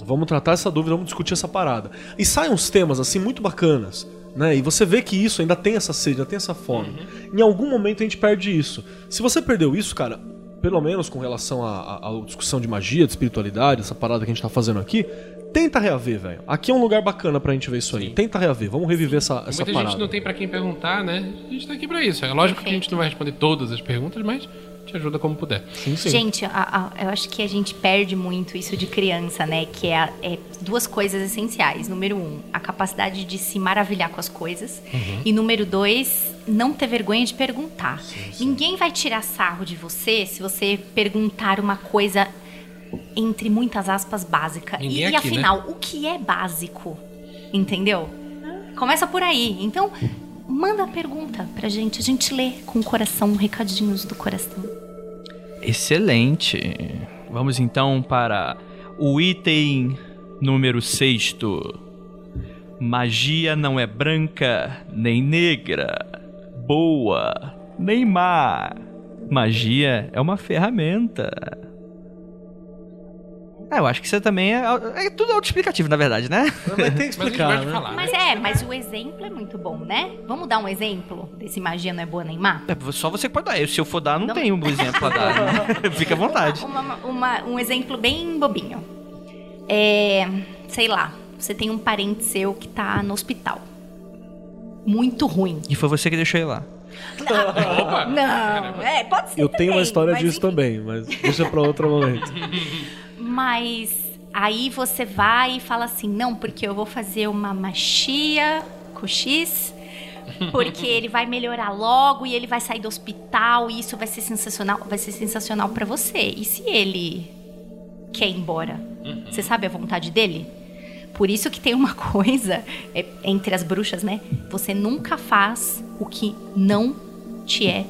Vamos tratar essa dúvida, vamos discutir essa parada. E saem uns temas, assim, muito bacanas. Né? E você vê que isso ainda tem essa sede, ainda tem essa fome. Em algum momento a gente perde isso. Se você perdeu isso, cara, pelo menos com relação à, discussão de magia, de espiritualidade, essa parada que a gente tá fazendo aqui, tenta reaver, velho. Aqui é um lugar bacana pra gente ver isso aí. Tenta reaver, vamos reviver essa, essa Muita parada. gente não tem pra quem perguntar, né? A gente tá aqui pra isso. É lógico que a gente não vai responder todas as perguntas, mas te ajuda como puder. Sim, sim. Gente, a- a- eu acho que a gente perde muito isso de criança, né? Que é, a- é duas coisas essenciais. Número um, a capacidade de se maravilhar com as coisas. E número dois, não ter vergonha de perguntar. Ninguém vai tirar sarro de você se você perguntar uma coisa, entre muitas aspas, básica. E, Ninguém e aqui, né? afinal, o que é básico? Entendeu? Começa por aí. Então, manda a pergunta pra gente. A gente lê com o coração, recadinhos do coração. Excelente. Vamos então para o item número sexto. Magia não é branca nem negra, boa nem má. Magia é uma ferramenta. É, eu acho que isso também é, é tudo autoexplicativo, na verdade, né? Que Mas a gente explicar, vai né? falar. Mas é, mas o exemplo é muito bom, né? Vamos dar um exemplo desse magia não é boa nem má? É, só você que pode dar. Eu, Se eu for dar, não, Não. tenho um exemplo pra dar. né? [laughs] Fica à vontade. Uma- uma- um exemplo bem bobinho. É, sei lá, você tem um parente seu que tá no hospital. Muito ruim. E foi você que deixou ele lá. Opa! Não, é, pode ser Eu tenho uma também, história mas disso enfim. também, mas deixa pra outro momento. [laughs] Mas aí você vai e fala assim, não, porque eu vou fazer uma machia com X, [laughs] porque ele vai melhorar logo e ele vai sair do hospital e isso vai ser sensacional, vai ser sensacional pra você. E se ele quer ir embora? Você sabe a vontade dele? Por isso que tem uma [laughs] coisa é, entre as bruxas, né? Você nunca faz o que não te é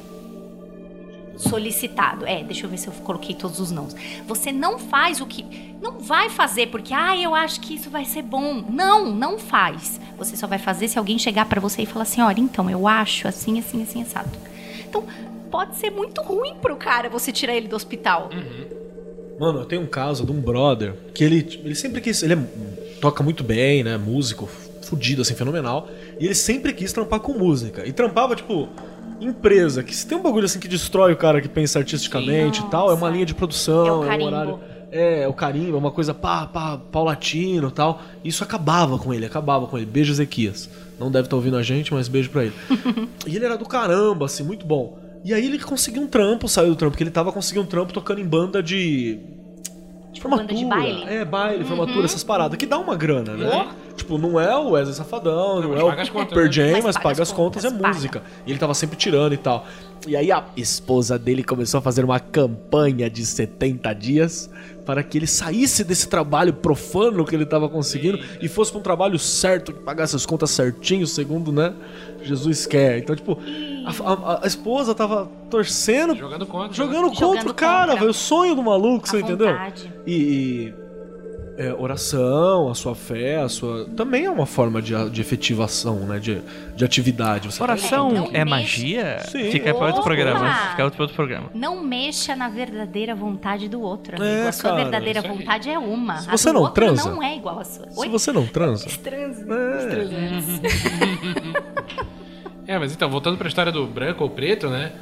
solicitado. É, deixa eu ver se eu coloquei todos os nãos. Você não faz o que. Não vai fazer porque, ah, eu acho que isso vai ser bom. Não, não faz. Você só vai fazer se alguém chegar pra você e falar assim: olha, então, eu acho assim, assim, assim, assado. Então, pode ser muito ruim pro cara você tirar ele do hospital. Mano, eu tenho um caso de um brother que ele, ele sempre quis. Ele é- toca muito bem, né? Músico, fudido, assim, fenomenal. E ele sempre quis trampar com música. E trampava, tipo, empresa, que se tem um bagulho assim que destrói o cara que pensa artisticamente e tal, é uma linha de produção, É o um carimbo. horário. É, o carimbo, é uma coisa pá, pá, paulatino e tal. Isso acabava com ele, acabava com ele. Beijo, Ezequias. Não deve estar ouvindo a gente, mas beijo pra ele. [laughs] e ele era do caramba, assim, muito bom. E aí ele conseguiu um trampo, saiu do trampo, porque ele tava conseguindo um trampo tocando em banda de Tipo, banda de baile? É, baile, formatura, essas paradas, que dá uma grana, né? Tipo, não é o Wesley Safadão, não, mas é o paga as contas, Pearl né? Jam, Mas mas, paga paga as as contas, contas, é paga. música. E ele tava sempre tirando e tal. E aí a esposa dele começou a fazer uma campanha de 70 dias para que ele saísse desse trabalho profano que ele tava conseguindo e fosse pra um trabalho certo, que pagasse as contas certinho, segundo, né, Jesus quer. Então, tipo, a, a- a esposa tava torcendo, Jogando contra. jogando né? contra Jogando o cara, contra. velho, o sonho do maluco, À você entendeu? vontade. E, e, é, oração, a sua fé, a sua. Também é uma forma de, de efetivação, né? De, de atividade. Você tá Oração Não é mexe. magia? Sim. Fica pra outro programa. Fica pra outro programa. Não mexa na verdadeira vontade do outro, amigo. É, a sua cara, verdadeira vontade é uma. Se a você do não outro transa- não é igual a sua. Se Oi? você não transa. Transa. [laughs] É, mas então, voltando pra história do branco ou preto, né?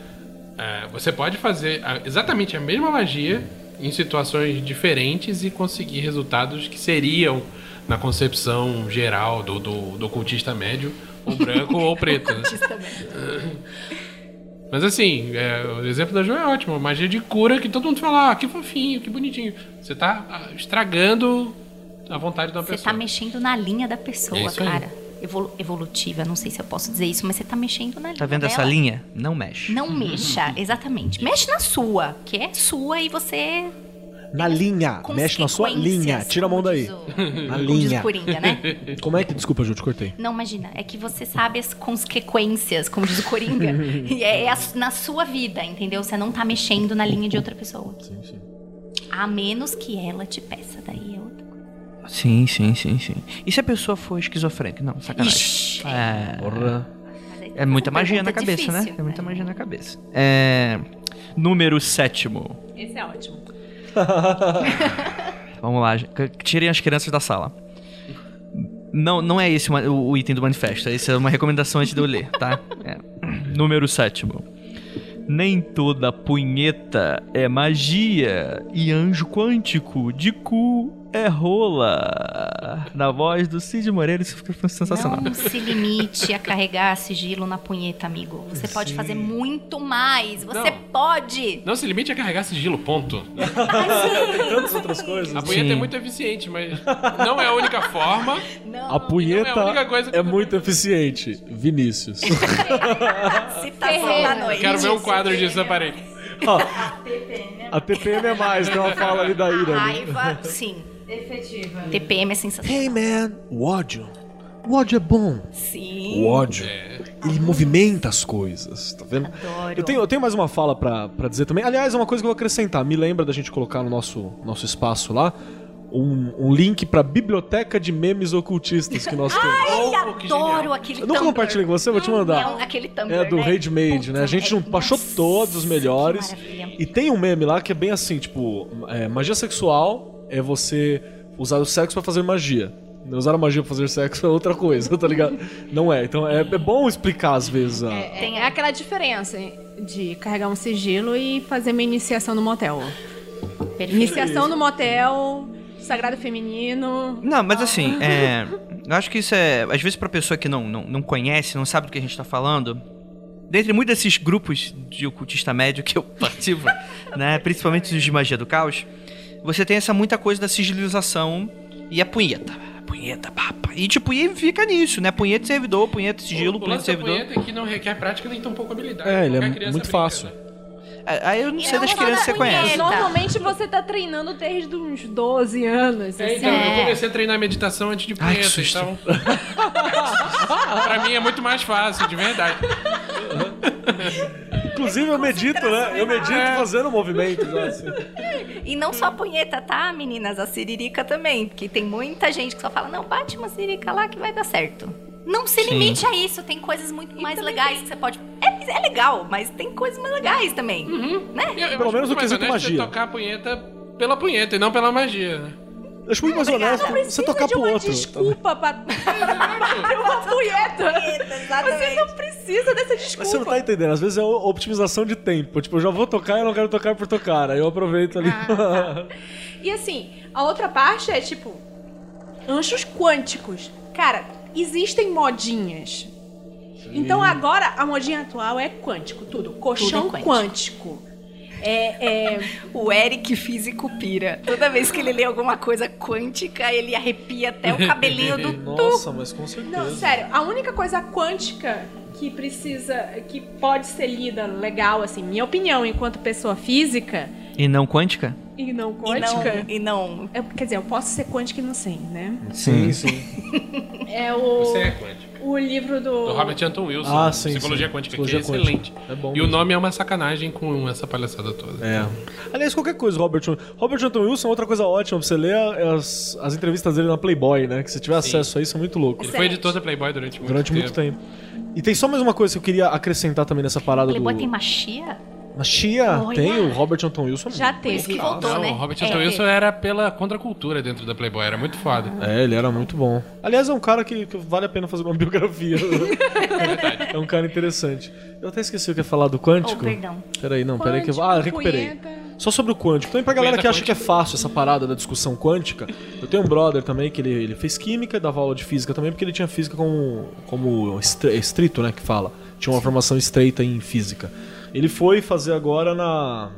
é, você pode fazer a- exatamente a mesma magia em situações diferentes e conseguir resultados que seriam, na concepção geral do, do, do ocultista médio, ou branco ou [laughs] preto. Né? [laughs] Mas assim, é, o exemplo da Jo é ótimo. Magia de cura que todo mundo fala, ah, que fofinho, que bonitinho. Você tá ah, estragando a vontade de uma Você pessoa. tá mexendo na linha da pessoa, É isso aí. Evolutiva, não sei se eu posso dizer isso, mas você tá mexendo na linha. Tá vendo essa dela. linha? Não mexe. Não mexa, exatamente. Mexe na sua, que é sua e você. Na linha. Mexe na sua linha. Tira a mão daí. o- Na como diz linha. o Coringa, né? [laughs] Como é que. Desculpa, Ju, te cortei. Não, imagina, é que você sabe as consequências, como diz o Coringa. [laughs] e é, é a- na sua vida, entendeu? Você não tá mexendo na linha de outra pessoa. Sim, sim. A menos que ela te peça, daí coisa. Sim, sim, sim, sim. E se a pessoa for esquizofrênica? Não, sacanagem. Ixi, É, Porra. mas aí é muita magia na cabeça, né? difícil, É muita magia na cabeça. É. Número sétimo. Esse é ótimo. [laughs] Vamos lá, tirem as crianças da sala. Não, não é esse o, o item do manifesto. Essa é uma recomendação antes de eu ler, tá? É. [clears throat] Número sétimo. Nem toda punheta é magia e anjo quântico de cu é rola. Na voz do Cid Moreira, isso fica sensacional. Não se limite a carregar sigilo na punheta, amigo. Você pode fazer muito mais. Você Não. pode. Não se limite a carregar sigilo, ponto. Tem tantas outras coisas. A punheta Sim. é muito eficiente, mas não é a única forma. Não. A punheta Não é a única coisa que- é muito eficiente. Vinícius. Citação da noite. Quero ver um quadro disso na parede. A TPM é mais, tem uma fala ali da ira. Né? Raiva, sim. Efetiva. TPM é sensacional. Hey man, o ódio. O ódio é bom. Sim. O ódio, ele movimenta as coisas, tá vendo? Adoro. Eu tenho, eu tenho mais uma fala pra, pra dizer também. Aliás, é uma coisa que eu vou acrescentar. Me lembra da gente colocar no nosso, nosso espaço lá um, um link pra biblioteca de memes ocultistas que nós [laughs] temos. Ai, Oh, adoro aquele Eu nunca Tumblr. compartilhei com você, vou te É mandar. um- aquele Tumblr, É do né? Rage Made, né? A gente não Puta, baixou nossa, todos os melhores. E tem um meme lá que é bem assim, tipo, é, magia sexual é você usar o sexo pra fazer magia. Usar a magia pra fazer sexo é outra coisa, tá ligado? Não é. Então é, é bom explicar às vezes. A... Tem aquela diferença de carregar um sigilo e fazer uma iniciação no motel. Perfeito. Iniciação no motel, sagrado feminino. Não, mas assim, é, eu acho que isso é. Às vezes, pra pessoa que não, não, não conhece, não sabe do que a gente tá falando, dentre muitos desses grupos de ocultista médio que eu [laughs] participo, né, principalmente os de magia do caos, você tem essa muita coisa da sigilização e a punheta. Punheta, papa. E tipo, e fica nisso, né? Punheta e servidor, punheta e sigilo, o punheta e servidor. punheta é que não requer prática nem tão pouco habilidade. É, ele é muito brinca, fácil. né? É, Aí eu não sei das crianças que você conhece. Normalmente você tá treinando desde uns 12 anos. É, assim. então, É. eu comecei a treinar meditação antes de Ai, punheta, susto. então. [laughs] pra mim é muito mais fácil, de verdade. [laughs] Inclusive eu medito, né? Eu medito fazendo movimentos. Assim. E não só a punheta, tá, meninas? A siririca também. Porque tem muita gente que só fala, não, bate uma siririca lá que vai dar certo. Não se Sim. limite a isso. Tem coisas muito mais legais que você pode... É, é legal, mas tem coisas mais legais também. Né? Eu, eu Pelo menos mais quesito honesto magia. você tocar a punheta pela punheta e não pela magia, né? Eu acho muito mais honesto você tocar de pro uma outro. desculpa pra [laughs] ter uma punheta. Você não precisa dessa Mas você não desculpa. tá entendendo, às vezes é optimização de tempo. Tipo, eu já vou tocar e eu não quero tocar por tocar. Aí eu aproveito ali. [laughs] E assim, a outra parte é tipo anjos quânticos. Cara, existem modinhas. Então agora a modinha atual é quântico, tudo. Colchão Tudo é quântico. quântico. É, é, O Eric físico pira. Toda vez que ele lê alguma coisa quântica, ele arrepia até o cabelinho do [laughs] tu. Nossa, mas com certeza. Não, sério, a única coisa quântica que precisa, que pode ser lida legal, assim, minha opinião enquanto pessoa física E não quântica? e não E quântica. não, e não. é- quer dizer, eu posso ser quântica e não sei, né? Sim, sim. É o, Você é quântico. O livro do. Do Robert Anton Wilson. Ah, sim, Psicologia sim. Quântica, Psicologia que é quântica. excelente. É bom E o mesmo. nome é uma sacanagem com essa palhaçada toda. É. Aliás, qualquer coisa, Robert Robert Anton Wilson, outra coisa ótima pra você ler é as, as entrevistas dele na Playboy, né? Que se tiver acesso a isso é muito louco. Ele foi editor da Playboy durante muito Durante tempo. muito tempo. E tem só mais uma coisa que eu queria acrescentar também nessa parada Playboy do. tem machia? Machia, Olha. tem o Robert Anton Wilson. Já Por isso que voltou, Não, né? o Robert É, Anton Wilson era pela contracultura dentro da Playboy, era muito foda. É, ele era muito bom. Aliás, é um cara que, que vale a pena fazer uma [laughs] biografia. é um cara interessante. Eu até esqueci o que ia falar do Oh, quântico. perdão. Peraí, não, peraí que eu. Ah, recuperei. punheta. Só sobre o quântico. Também pra galera que acha que é fácil essa parada da discussão quântica, eu tenho um brother também que ele, ele fez química e dava aula de física também, porque ele tinha física como, como estrito, né, que fala. Tinha uma formação estreita em física. Ele foi fazer agora na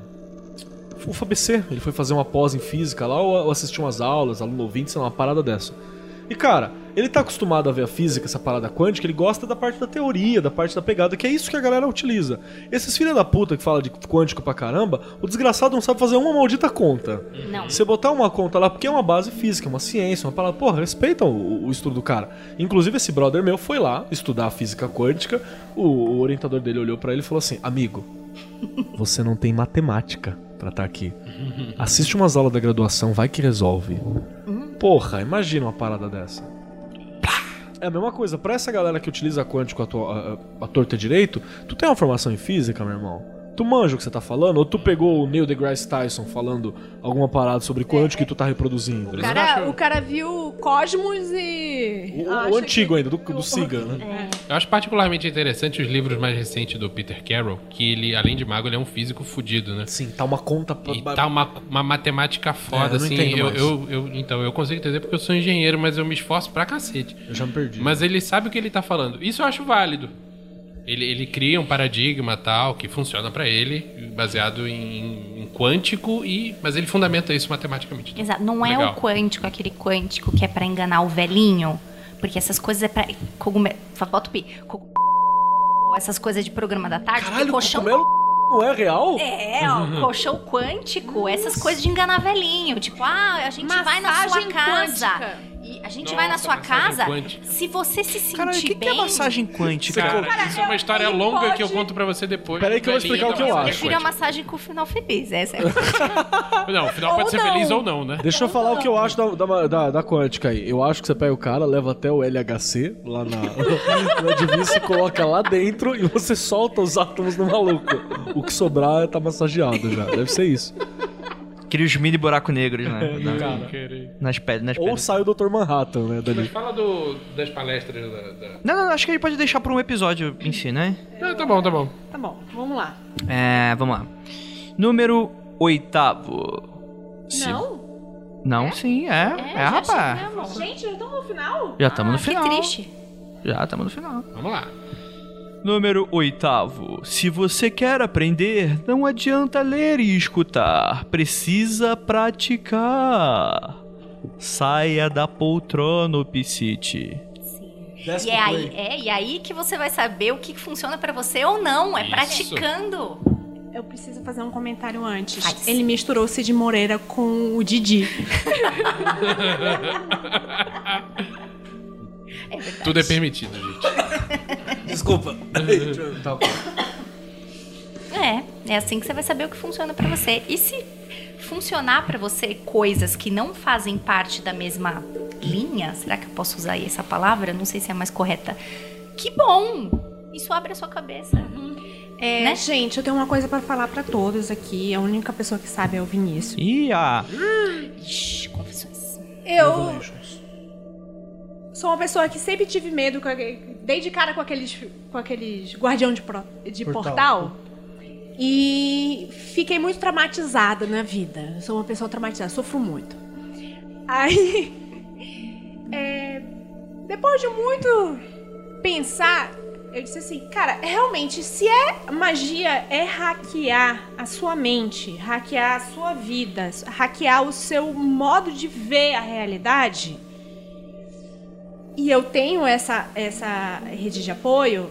UFABC, ele foi fazer uma pós em física lá, ou assistir umas aulas, aluno ouvinte, sei lá, uma parada dessa. E cara, ele tá acostumado a ver a física, essa parada quântica, ele gosta da parte da teoria, da parte da pegada, que é isso que a galera utiliza. Esses filha da puta que fala de quântico pra caramba, o desgraçado não sabe fazer uma maldita conta. Não. Você botar uma conta lá, porque é uma base física, uma ciência, uma palavra, porra, respeitam o, o estudo do cara. Inclusive, esse brother meu foi lá estudar a física quântica, o, o orientador dele olhou pra ele e falou assim: Amigo, você não tem matemática pra estar aqui. Assiste umas aulas da graduação, vai que resolve. Porra, imagina uma parada dessa. É a mesma coisa, pra essa galera que utiliza quântico a, tua, a, a torta direito, tu tem uma formação em física, meu irmão? Tu manja o que você tá falando? Ou tu pegou o Neil deGrasse Tyson falando alguma parada sobre quântico e tu tá reproduzindo? O cara, o cara viu Cosmos e. O, o acha antigo que- ainda, do, do Siga, né? Eu acho particularmente interessante os livros mais recentes do Peter Carroll, que ele, além de mago, ele é um físico fudido, né? Sim, tá uma conta... pra- E tá uma, uma matemática É, foda, eu não assim. Eu, mais. eu, eu- então, eu consigo entender porque eu sou engenheiro, mas eu me esforço pra cacete. Eu já me perdi. Mas ele sabe o que ele tá falando. Isso eu acho válido. Ele, ele cria um paradigma tal que funciona pra ele, baseado em, em quântico, e mas ele fundamenta isso matematicamente. Exato. Não é Legal. o quântico, aquele quântico que é pra enganar o velhinho. Porque essas coisas é pra. Cogumelo. Bota o pi. Cogu- Essas coisas de programa da tarde. Caralho, o colchão cogumelo não é real? É, ó, [laughs] colchão quântico, essas coisas de enganar velhinho. Tipo, ah, a gente vai na sua Massagem casa. quântica. A gente Nossa, vai na sua casa. quântica. Se você se sentir Caralho, o que, que bem. é massagem quântica? Cara, isso é uma história ele longa pode- que eu conto pra você depois. Peraí que eu vou explicar o que eu acho. Prefiro a massagem com o final feliz. Essa é a [laughs] Não, o final pode Ou ser não. feliz ou não, né? Deixa eu falar o que eu acho da, da, da, da quântica aí. Eu acho que você pega o cara, leva até o LHC lá na, [laughs] na divisa e coloca lá dentro e você solta os átomos no maluco. O que sobrar tá massageado já. Deve ser isso. Aqueles mini buraco negros, né? [laughs] Na- cara. nas pedras. Nas Ou pedras. sai o Dr. Manhattan, né, Mas dali. fala do, das palestras da. da- Não, não, acho que a gente pode deixar pra um episódio em si, né? Ah, tá bom, tá bom. Tá bom, vamos lá. É, vamos lá. Número oitavo. Não? Não, sim, é. É, já rapaz. Gente, já estamos no final? Já estamos no Que final. triste. Já estamos no final. Vamos lá. Número oitavo. Se você quer aprender, não adianta ler e escutar. Precisa praticar. Saia da poltrona, Piscite. E é aí, é, e aí que você vai saber o que funciona pra você ou não. É Isso. praticando. Eu preciso fazer um comentário antes. Faz. Ele misturou o Cid Moreira com o Didi. [laughs] É verdade. Tudo é permitido, gente. [laughs] Desculpa. [laughs] Tá bom. É, é assim que você vai saber o que funciona pra você. E se funcionar pra você coisas que não fazem parte da mesma linha, será que eu posso usar aí essa palavra? Não sei se é a mais correta. Que bom! Isso abre a sua cabeça. É, Né? Gente, eu tenho uma coisa pra falar pra todos aqui. A única pessoa que sabe é o Vinícius. Ih, ah. Ixi, confissões. Eu sou uma pessoa que sempre tive medo, dei de cara com aqueles, com aqueles guardião de, pro- de Portal. portal. E fiquei muito traumatizada na vida. Sou uma pessoa traumatizada, sofro muito. Aí, [laughs] é, depois de muito pensar, eu disse assim, cara, realmente, se é magia, é hackear a sua mente, hackear a sua vida, hackear o seu modo de ver a realidade. E eu tenho essa, essa rede de apoio.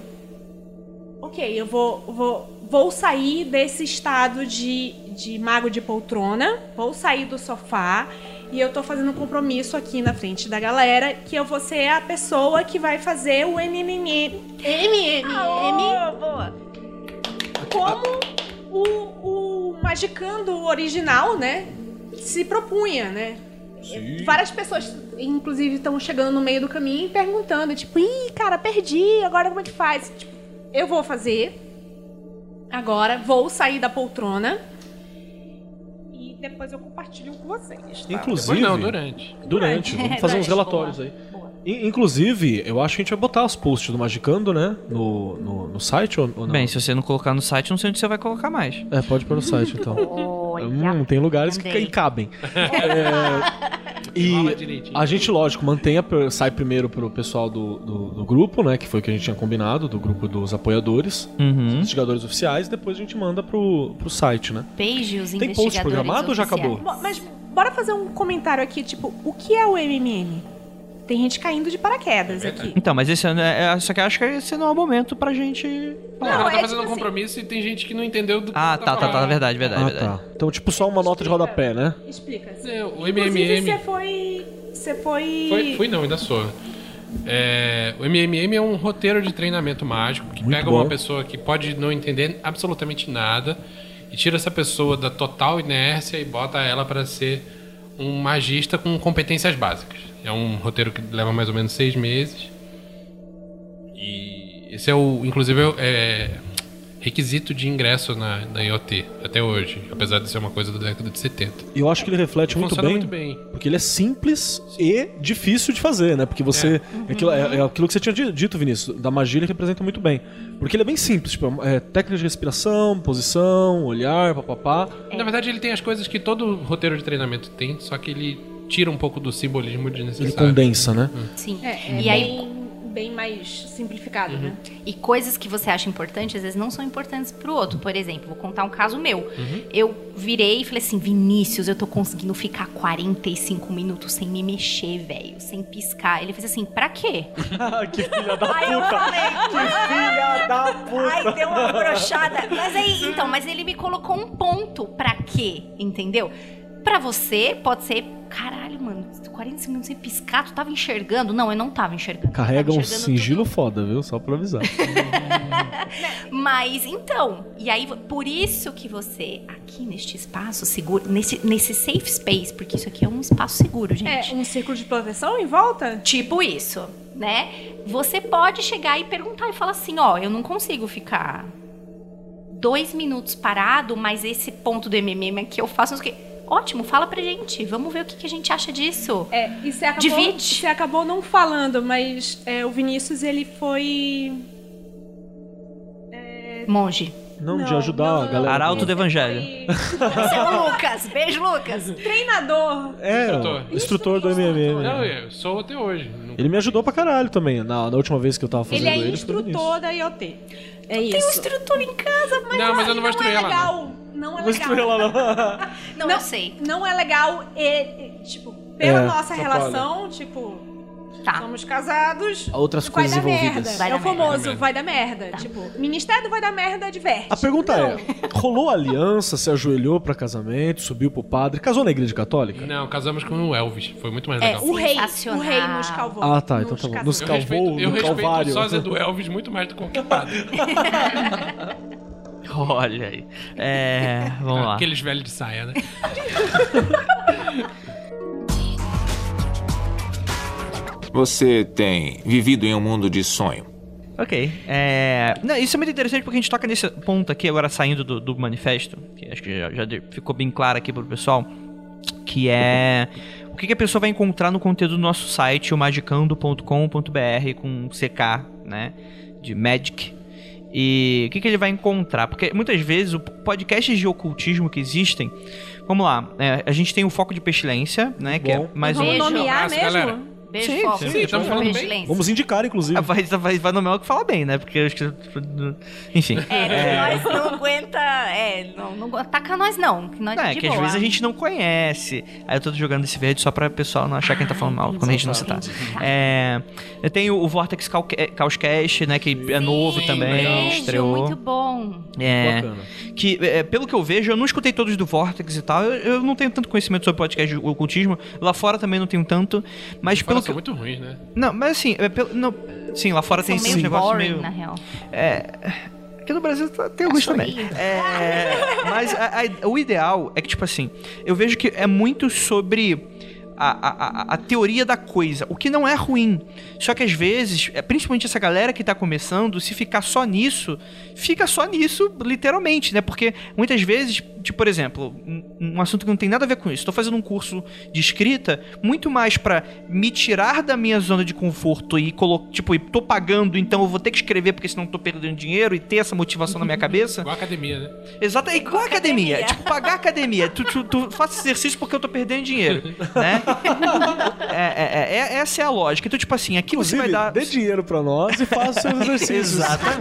Ok, eu vou, vou, vou sair desse estado de, de mago de poltrona, vou sair do sofá e eu tô fazendo um compromisso aqui na frente da galera que eu vou ser a pessoa que vai fazer o MMM. MMM. boa. Como o, o Magicando original, né? Se propunha, né? Várias pessoas, inclusive, estão chegando no meio do caminho e perguntando, tipo, ih, cara, perdi, agora como é que faz? Tipo, eu vou fazer. Agora, vou sair da poltrona. E depois eu compartilho com vocês. Tá? Inclusive. Depois não, durante. Durante. Vamos fazer uns [laughs] relatórios boa, aí. boa. Inclusive, eu acho que a gente vai botar os posts do Magicando, né? No, no, no site ou, ou não? Bem, se você não colocar no site, não sei onde você vai colocar mais. É, pode pôr no site então. [laughs] Hum, tem lugares que, cabem. [laughs] É, e a gente, lógico, mantém a, sai primeiro pro pessoal do, do, do grupo, né? Que foi o que a gente tinha combinado, do grupo dos apoiadores, Uhum. investigadores oficiais, e depois a gente manda pro, pro site, né? Beijos, Tem post programado ou já oficiais. acabou? Bo- Mas bora fazer um comentário aqui, tipo, o que é o MMM? Tem gente caindo de paraquedas aqui. Então, mas esse ano é, é, só que eu acho que esse não é o momento pra gente. Não, ela tá é fazendo tipo um assim- compromisso e tem gente que não entendeu do que Ah, tá, tá, tá, falando. verdade, verdade, Ah, verdade. tá. Então, tipo, só uma nota de rodapé, né? Explica. É, O Inclusive, MMM. você foi... Você foi... Foi, fui não, ainda sou. É, o MMM é um roteiro de treinamento mágico que Muito pega bom. uma pessoa que pode não entender absolutamente nada e tira essa pessoa da total inércia e bota ela para ser um magista com competências básicas. É um roteiro que leva mais ou menos seis meses. E esse é o, inclusive, é requisito de ingresso na, na IoT até hoje, apesar de ser uma coisa da década de 70. E eu acho que ele reflete muito bem, muito bem. Porque ele é simples e difícil de fazer, né? Porque você. É, aquilo, é- é aquilo que você tinha di- dito, Vinícius, da magia ele representa muito bem. Porque ele é bem simples, tipo, é técnica de respiração, posição, olhar, papapá. Na verdade, ele tem as coisas que todo roteiro de treinamento tem, só que ele tira um pouco do simbolismo Ele desnecessário. condensa, né? Sim. É, é e aí, bem, bem mais simplificado, né? E coisas que você acha importantes, às vezes não são importantes pro outro. Por exemplo, vou contar um caso meu. Eu virei e falei assim: Vinícius, eu tô conseguindo ficar 45 minutos sem me mexer, velho, sem piscar. Ele fez assim: pra quê? [laughs] que filha da Aí eu falei, Que filha da puta! Ai, deu uma brochada. Mas aí, [laughs] então, mas ele me colocou um ponto pra quê, entendeu? Pra você, pode ser, caralho, mano, 45 minutos sem piscar, tu tava enxergando? Não, eu não tava enxergando. Carrega um tava enxergando sigilo tudo. foda, viu? Só pra avisar. [laughs] Mas então, e aí por isso que você aqui neste espaço seguro, nesse, nesse safe space, porque isso aqui é um espaço seguro, gente. É, um círculo de proteção em volta? Tipo isso, né? Você pode chegar e perguntar e falar assim, ó, eu não consigo ficar dois minutos parado, mas esse ponto do MMM aqui eu faço não sei o quê. Ótimo, fala pra gente. Vamos ver o que, que a gente acha disso. É, e você acabou, Divide. Você acabou não falando, mas é, o Vinícius, ele foi... Monge. Não, de ajudar a galera. Arauto do Evangelho. Esse [laughs] é o Lucas. Beijo, Lucas. Treinador. É, Instrutor. do MMM. Não, eu sou até hoje. Não- Ele me ajudou pra caralho também. Na, na última vez que eu tava fazendo Ele é ele, início. instrutor da IoT. É Tem um isso. instrutor em casa, mas Não, mas eu não vou não é ela, não. Não é legal. ela [laughs] não. não, eu sei. Não é legal, e, e, tipo, pela É, nossa relação, tipo, Tá. somos casados. Há outras vai coisas dar envolvidas. merda. Vai é o dar merda. famoso Vai dar merda. vai dar merda. Tipo, Ministério do Vai dar merda adverte. A pergunta Não. é: rolou aliança, se ajoelhou pra casamento, subiu pro padre, casou na igreja católica? Não, casamos com o Elvis. Foi muito mais É, legal. O rei, o rei nos calvou. Ah, tá, então nos tá bom. Nos Eu Calvou respeito, eu no respeito Calvário. o sósia do Elvis muito mais do que qualquer padre. [laughs] Olha aí. É. Vamos lá. Aqueles velhos de saia, né? Você tem vivido em um mundo de sonho. Ok. É... Não, isso é muito interessante porque a gente toca nesse ponto aqui, agora saindo do, do manifesto, que acho que já, já ficou bem claro aqui pro pessoal, que é o que, que a pessoa vai encontrar no conteúdo do nosso site, o magicando.com.br, com CK, né, de Magic. E o que, que ele vai encontrar? Porque muitas vezes o podcasts de ocultismo que existem, vamos lá, é, a gente tem o foco de pestilência, né, que é Bom. mais um... Vamos Beijo. nomear Abraço, mesmo? galera. Beijo, Sim, foco. sim, estamos falando bem. Excelência. Vamos indicar, inclusive. Ah, Vai, vai, vai nomear o que fala bem, né? Porque eu acho que. Enfim. É, que nós não aguenta. É, não, não ataca nós, não. Que nós Não, é que às boa. vezes a gente não conhece. Aí eu tô jogando esse verde só pra o pessoal não achar que a gente tá falando mal, quando a gente não citar. É, eu tenho o Vortex Calca- Caoscast, né? Que é novo Sim, também, beijo, estreou. Muito bom. É, Bacana. que é, pelo que eu vejo, eu não escutei todos do Vortex e tal. Eu, eu não tenho tanto conhecimento sobre podcast de ocultismo. Lá fora também não tenho tanto. Mas Fora pelo que. são muito ruins, né? Não, mas assim, é pelo- não, sim, lá fora São tem meio esses negócios boring, meio. na real. Aqui no Brasil tá- tem alguns também. É, mas a- a- o ideal é que, tipo assim, eu vejo que é muito sobre a, a, a- a teoria da coisa, o que não é ruim. Só que às vezes, é, principalmente essa galera que tá começando, se ficar só nisso, fica só nisso, literalmente, né? Porque muitas vezes, tipo, por exemplo, um, um assunto que não tem nada a ver com isso. Tô fazendo um curso de escrita muito mais pra me tirar da minha zona de conforto e colocar, tipo, e tô pagando, então eu vou ter que escrever porque senão eu tô perdendo dinheiro e ter essa motivação na minha cabeça. Igual a academia, né? Exato, é igual a academia. academia. Tipo, pagar a academia. Tu, tu, tu faz exercício porque eu tô perdendo dinheiro, né? É, é, é- essa é a lógica. Então, tipo assim, aqui você Inclusive, vai dar... dê dinheiro pra nós e faça seus [laughs] exercícios. Exatamente.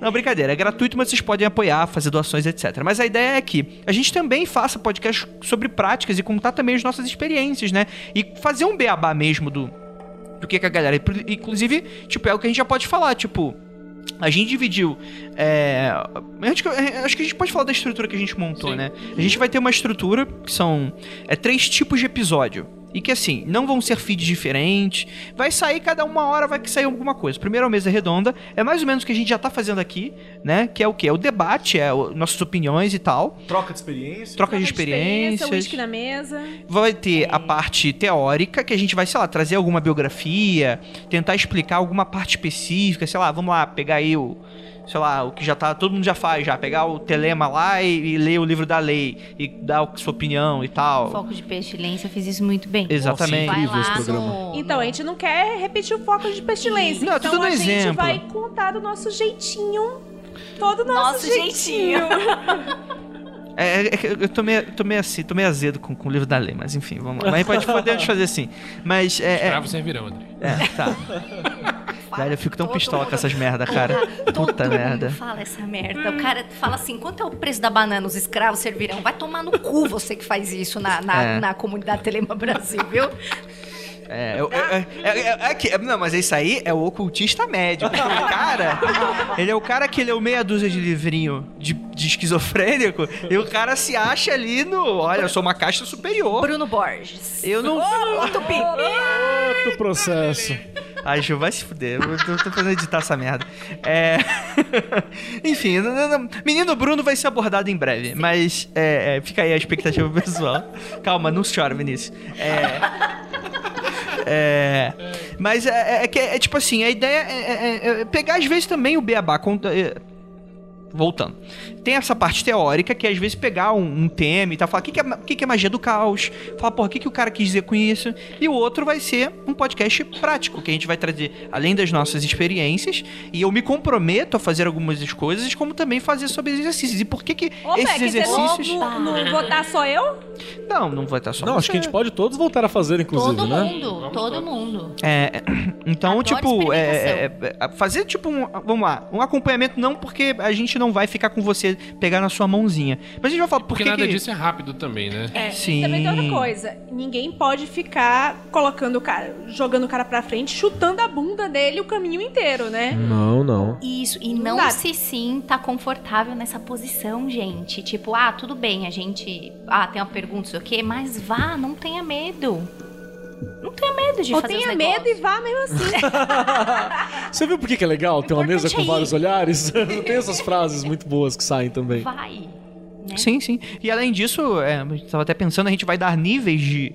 Não, brincadeira. É gratuito, mas vocês podem apoiar, fazer doações, etc. Mas a ideia é que a gente também faça podcast sobre práticas e contar também as nossas experiências, né? E fazer um beabá mesmo do, do que, que a galera. Inclusive, tipo, é o que a gente já pode falar, tipo. A gente dividiu. É, a gente- acho que a gente pode falar da estrutura que a gente montou, Sim. né? A gente vai ter uma estrutura que são é, três tipos de episódio. E que assim, não vão ser feeds diferentes. Vai sair cada uma hora, vai sair alguma coisa. Primeiro a mesa redonda. É mais ou menos o que a gente já tá fazendo aqui, né? Que é o que? É o debate, é o- nossas opiniões e tal. Troca de experiência. Troca de experiência, experiências. uísque na mesa. Vai ter a parte teórica, que a gente vai, sei lá, trazer alguma biografia, tentar explicar alguma parte específica, sei lá, vamos lá, pegar aí o. Sei lá, o que já tá. Todo mundo já faz, já. Pegar o telema lá e, e ler o livro da lei e dar a sua opinião e tal. Foco de pestilência, eu fiz isso muito bem. Exatamente. Vai Incrível esse programa. no... Então, a gente não quer repetir o foco de pestilência. Não, então dando a gente exemplo. vai contar do nosso jeitinho. Todo nosso, Nosso jeitinho. [laughs] É, é que eu tô meio, tô meio assim, tô meio azedo com, com o livro da lei, mas enfim, vamos lá. Mas pode podemos fazer assim. Mas é. é, Escravos servirão, André. é tá. Velho, eu fico tão Todo pistola mundo- com essas merda, cara. Todo Puta mundo merda. fala essa merda. O cara fala assim: quanto é o preço da banana? Os escravos servirão. Vai tomar no cu você que faz isso na, na, É. na comunidade Telema Brasil, viu? É, eu- é, é, é, é que- não, mas isso aí é o ocultista médio. porque O cara, ele é o cara que leu meia dúzia de livrinho de, de esquizofrênico e o cara se acha ali no. Olha, eu sou uma caixa superior. Bruno Borges. Eu não. Ô, Tupi! Outro processo. Ai, Ju, vai se fuder. Eu tô, tô fazendo editar essa merda. É. [laughs] Enfim, não- não- não- menino Bruno vai ser abordado em breve, mas é, é, fica aí a expectativa pessoal. Calma, não chora, Vinícius. É. É, mas é, é que é, tipo assim, a ideia é, é- é pegar às vezes também o beabá. conta- é, voltando. Tem essa parte teórica que é, às vezes pegar um, um tema e tal, falar o que, que, é, que, que é magia do caos, falar, porra, o que, que o cara quis dizer com isso. E o outro vai ser um podcast prático, que a gente vai trazer, além das nossas experiências, e eu me comprometo a fazer algumas das coisas, como também fazer sobre exercícios. E por que, que Opa, é esses que você exercícios. não, não, votar só eu? Não, não vai estar só Não, acho que a gente pode todos voltar a fazer, inclusive, Todo né? mundo, todo mundo. É, [clears throat] então, Adoro tipo, é, experimentação. é, é, fazer tipo um, vamos lá, um acompanhamento não porque a gente não vai ficar com você pegar na sua mãozinha, mas a gente vai falar por Porque que nada que- disso é rápido também, né? É, Sim. Também tem outra coisa. Ninguém pode ficar colocando o cara, jogando o cara pra frente, chutando a bunda dele o caminho inteiro, né? Não, não. Isso, e Não não se sinta confortável nessa posição, gente. Tipo, ah, tudo bem, a gente. Ah, tem uma pergunta, sei o quê, mas vá, não tenha medo. Não tenha medo de Ou fazer tenha medo e vá mesmo assim. [laughs] Você viu por que que é legal ter uma mesa com é vários olhares? [laughs] Tem essas frases muito boas que saem também. Vai. Né? Sim, sim. E além disso, é, eu tava até pensando, a gente vai dar níveis de.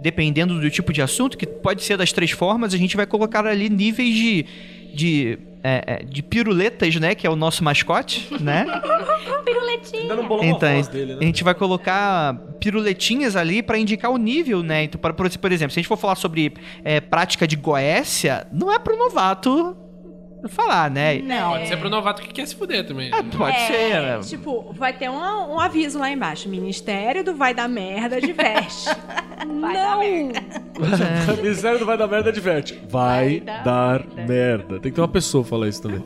Dependendo do tipo de assunto, que pode ser das três formas, a gente vai colocar ali níveis de. De é, é, de piruletas, né? Que é o nosso mascote, né? [laughs] Piruletinha. Ainda não bolou uma Então, voz dele, a né? gente vai colocar piruletinhas ali pra indicar o nível, né? Então, por, por exemplo, se a gente for falar sobre é, prática de goécia, não é pro novato falar, né? Não. Pode ser pro novato que quer se fuder também. É, pode É, ser, né? Tipo, vai ter um, um aviso lá embaixo. Ministério do Vai Dar Merda diverte. [laughs] Vai dar merda. O Ministério do Vai Dar Merda adverte. Vai, Vai dar dar, merda. Tem que ter uma pessoa falar isso também.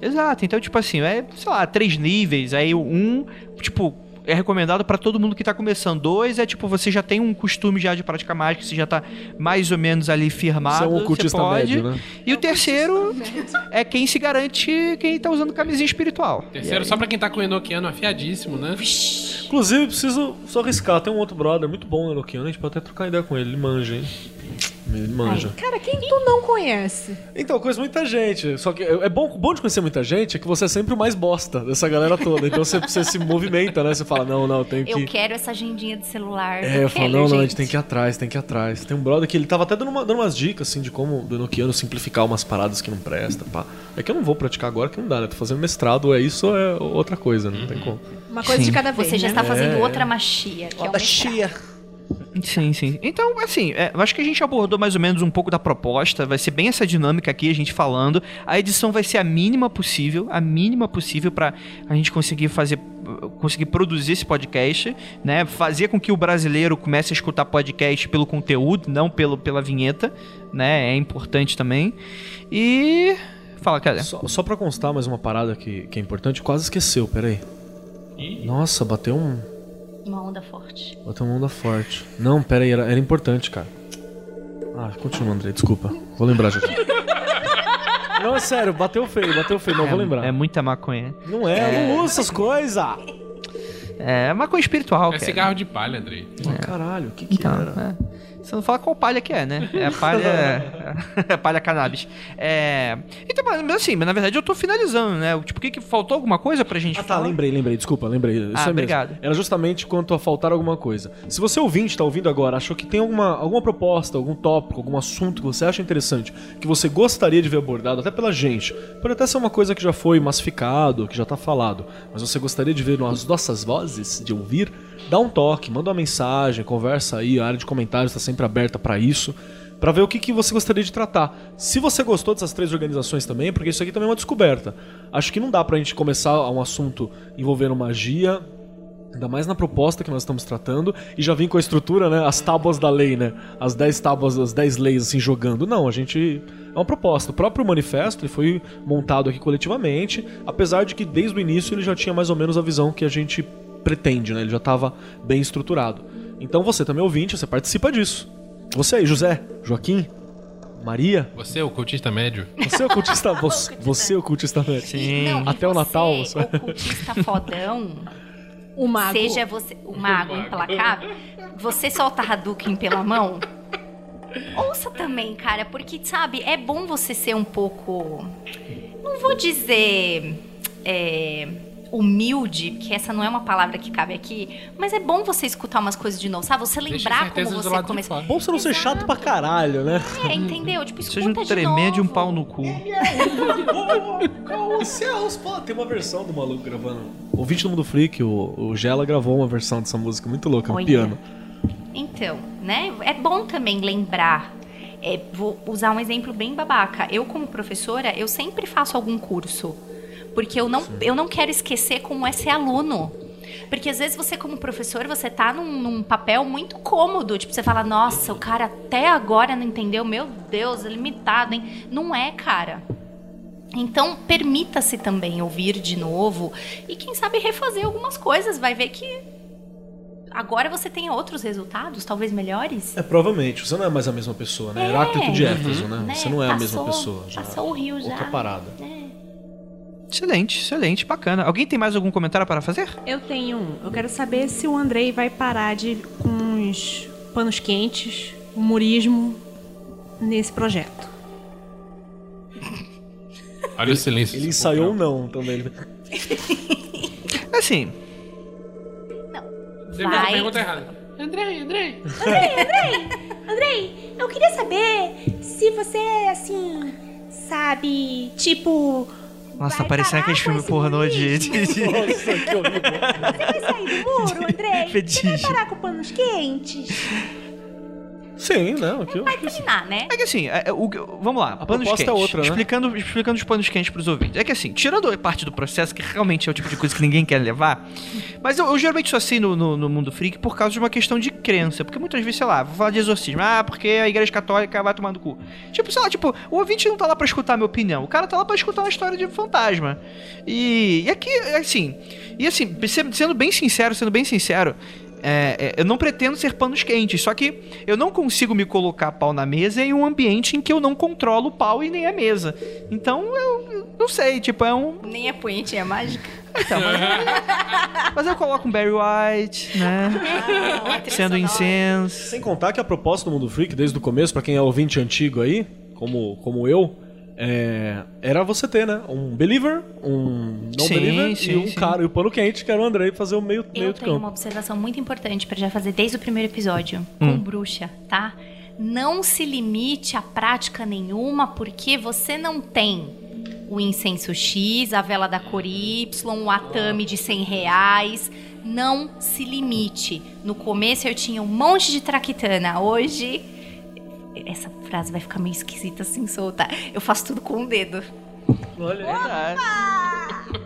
Exato, então, tipo assim, é, sei lá, três níveis, aí o um, tipo, é recomendado pra todo mundo que tá começando. Dois é tipo, você já tem um costume já de praticar mágica, você já tá mais ou menos ali firmado. Você é um você ocultista pode. médio, né? E o terceiro é quem se garante quem tá usando camisinha espiritual. Terceiro, só pra quem tá com o Enochiano afiadíssimo, né? Inclusive, preciso só arriscar. Tem um outro brother muito bom no Enochiano, a gente pode até trocar ideia com ele. Ele manja, hein? Ele manja. Cara, quem tu não conhece? Então, eu conheço muita gente. Só que é bom, bom de conhecer muita gente é que você é sempre o mais bosta dessa galera toda. Então você, você se movimenta, né? Você fala, não, não, eu tenho que. Eu quero essa agendinha de celular. É, eu falo, não, não, a gente. gente tem que ir atrás, tem que ir atrás. Tem um brother que ele tava até dando, uma- dando umas dicas, assim, de como do Enochiano simplificar umas paradas que não presta, pá. É que eu não vou praticar agora, que não dá, né? Tô fazendo mestrado, ou é isso ou é outra coisa, né? Não tem como. Uma coisa Sim. de cada vez. Você já né? está fazendo É. outra machia, que é o mestrado. Sim, sim. Então, assim, é, eu acho que a gente abordou mais ou menos um pouco da proposta. Vai ser bem essa dinâmica aqui, a gente falando. A edição vai ser a mínima possível, a mínima possível pra a gente conseguir fazer, conseguir produzir esse podcast, né? Fazer com que o brasileiro comece a escutar podcast pelo conteúdo, não pelo, pela vinheta, né? É importante também. E fala, cara. Só, só pra constar mais uma parada que, que é importante, quase esqueceu, peraí. Nossa, bateu um. Uma onda forte. Bateu uma onda forte. Não, peraí, era, era importante, cara. Ah, continua, André, desculpa. Vou lembrar já. Não, é sério, bateu feio, bateu feio, não vou lembrar. É muita maconha. Não é, eu não uso essas coisas. É maconha espiritual, É cara. cigarro de palha, Andrei. Ah, Caralho, o que que Então, era? é. Você não fala qual palha que é, né? É a palha. é a palha cannabis. É. Então, mas assim, mas na verdade eu tô finalizando, né? Tipo, o que, que faltou alguma coisa pra gente Ah, tá, falar? lembrei, lembrei, desculpa, lembrei. Isso Ah, é mesmo. obrigado. Era justamente quanto a faltar alguma coisa. Se você ouvinte tá ouvindo agora, achou que tem alguma, alguma proposta, algum tópico, algum assunto que você acha interessante, que você gostaria de ver abordado, até pela gente, pode até ser uma coisa que já foi massificado, que já tá falado, mas você gostaria de ver nas nossas vozes, de ouvir, dá um toque, manda uma mensagem, conversa aí, a área de comentários tá sempre aberta pra isso. Pra ver o que, que você gostaria de tratar. Se você gostou dessas três organizações também, porque isso aqui também é uma descoberta. Acho que não dá pra gente começar um assunto envolvendo magia, Ainda mais na proposta que nós estamos tratando. E já vim com a estrutura, né? As tábuas da lei, né? As 10 tábuas, as 10 leis, assim, jogando. Não, a gente. É uma proposta. O próprio manifesto ele foi montado aqui coletivamente. Apesar de que desde o início ele já tinha mais ou menos a visão que a gente pretende, né? Ele já estava bem estruturado. Então você também ouvinte, você participa disso. Você aí, José, Joaquim, Maria, Você, o cultista médio. você é o cultista. [laughs] você, você é o cultista médio. Sim. Não, Até o Natal, Você, você- ocultista fodão, O mago. seja você o mago implacável, você solta Hadouken pela mão. Ouça também, cara, porque, sabe, é bom você ser um pouco. Não vou dizer. é, humilde, porque essa não é uma palavra que cabe aqui, mas é bom você escutar umas coisas de novo, sabe? Você lembrar como você de começou. Bom você não ser chato pra caralho, né? É, entendeu? Tipo, escuta Seja um de tremendo e um novo. pau no cu. Tem uma versão do maluco gravando. O ouvinte do Mundo Freak, o, o Gela, gravou uma versão dessa música muito louca, no piano. Então, né? É bom também lembrar. É, vou usar um exemplo bem babaca. Eu, como professora, eu sempre faço algum curso. Porque eu não, eu não quero esquecer como é ser aluno. Porque às vezes você, como professor, você tá num, num papel muito cômodo. Tipo, você fala, nossa, o cara até agora não entendeu. Meu Deus, é limitado, hein? Não é, cara. Então, permita-se também ouvir de novo e, quem sabe, refazer algumas coisas. Vai ver que agora você tem outros resultados, talvez melhores. É, provavelmente. Você não é mais a mesma pessoa, né? Heráclito de Éfeso, né? Né? Você não é a mesma Passou- pessoa. Já. Passou o rio já. Outra parada. É. Excelente, excelente, bacana. Alguém tem mais algum comentário para fazer? Eu tenho um. Eu quero saber se o Andrei vai parar de com uns panos quentes, humorismo nesse projeto. Olha o silêncio. Ele ensaiou um não também. Ele- Assim, Você fez a Vai. pergunta errada. Andrei, Andrei. Andrei, eu queria saber se você, assim, sabe, tipo. Nossa, tá vai parecendo filmes esse pornô [laughs] de. de- Nossa, que horrível. Você vai sair do muro, Andrei? [laughs] Você vai Fetiche. parar com panos quentes? Sim, não, Vai acho que sim. terminar, né? É que assim, é- é o- vamos lá, panos proposta é quentes. outra, né? explicando, explicando os panos quentes pros ouvintes. É que assim, tirando a parte do processo, que realmente é o tipo de coisa que ninguém quer levar, mas eu, eu geralmente sou assim no, no, no mundo freak por causa de uma questão de crença. Porque muitas vezes, sei lá, vou falar de exorcismo, ah, porque a igreja católica vai tomar no cu. Tipo, sei lá, tipo, o ouvinte não tá lá pra escutar a minha opinião, o cara tá lá pra escutar uma história de fantasma. E, e aqui, assim, e assim, sendo sendo bem sincero, sendo bem sincero, é, é, eu não pretendo ser panos quentes, só que eu não consigo me colocar pau na mesa em um ambiente em que eu não controlo o pau e nem a mesa. Então eu, eu não sei, tipo, é um. Nem a punhetinha mágica. Então, mas, [laughs] mas eu coloco um Barry White, né? Sendo incenso. Sem contar que a proposta do Mundo Freak, desde o começo, pra quem é ouvinte antigo aí, como, como eu, é, era você ter, né? Um believer, um não Sim, believer sim, e um sim. cara, e o pano quente, que era o Andrei, fazer o meio, meio Eu do tenho campo. uma observação muito importante pra já fazer desde o primeiro episódio com bruxa, tá? Não se limite a prática nenhuma porque você não tem o incenso X, a vela da cor Y, o atame de 100 reais. Não se limite. No começo eu tinha um monte de traquitana. Hoje. Essa frase vai ficar meio esquisita assim soltar. Eu faço tudo com o dedo. Olha,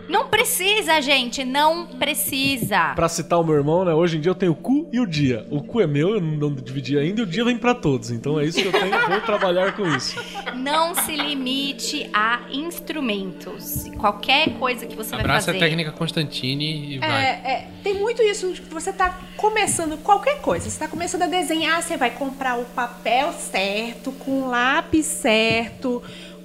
Não precisa, gente. Não precisa. Pra citar o meu irmão, né? Hoje em dia eu tenho o cu e o dia. O cu é meu, eu não dividi ainda, e o dia vem pra todos. Então é isso que eu tenho, vou trabalhar com isso. Não se limite a instrumentos. Qualquer coisa que você Abraça vai a fazer. técnica Constantine e É, vai. é, tem muito isso de que você tá começando qualquer coisa. Você tá começando a desenhar, você vai comprar o papel certo, com o lápis certo,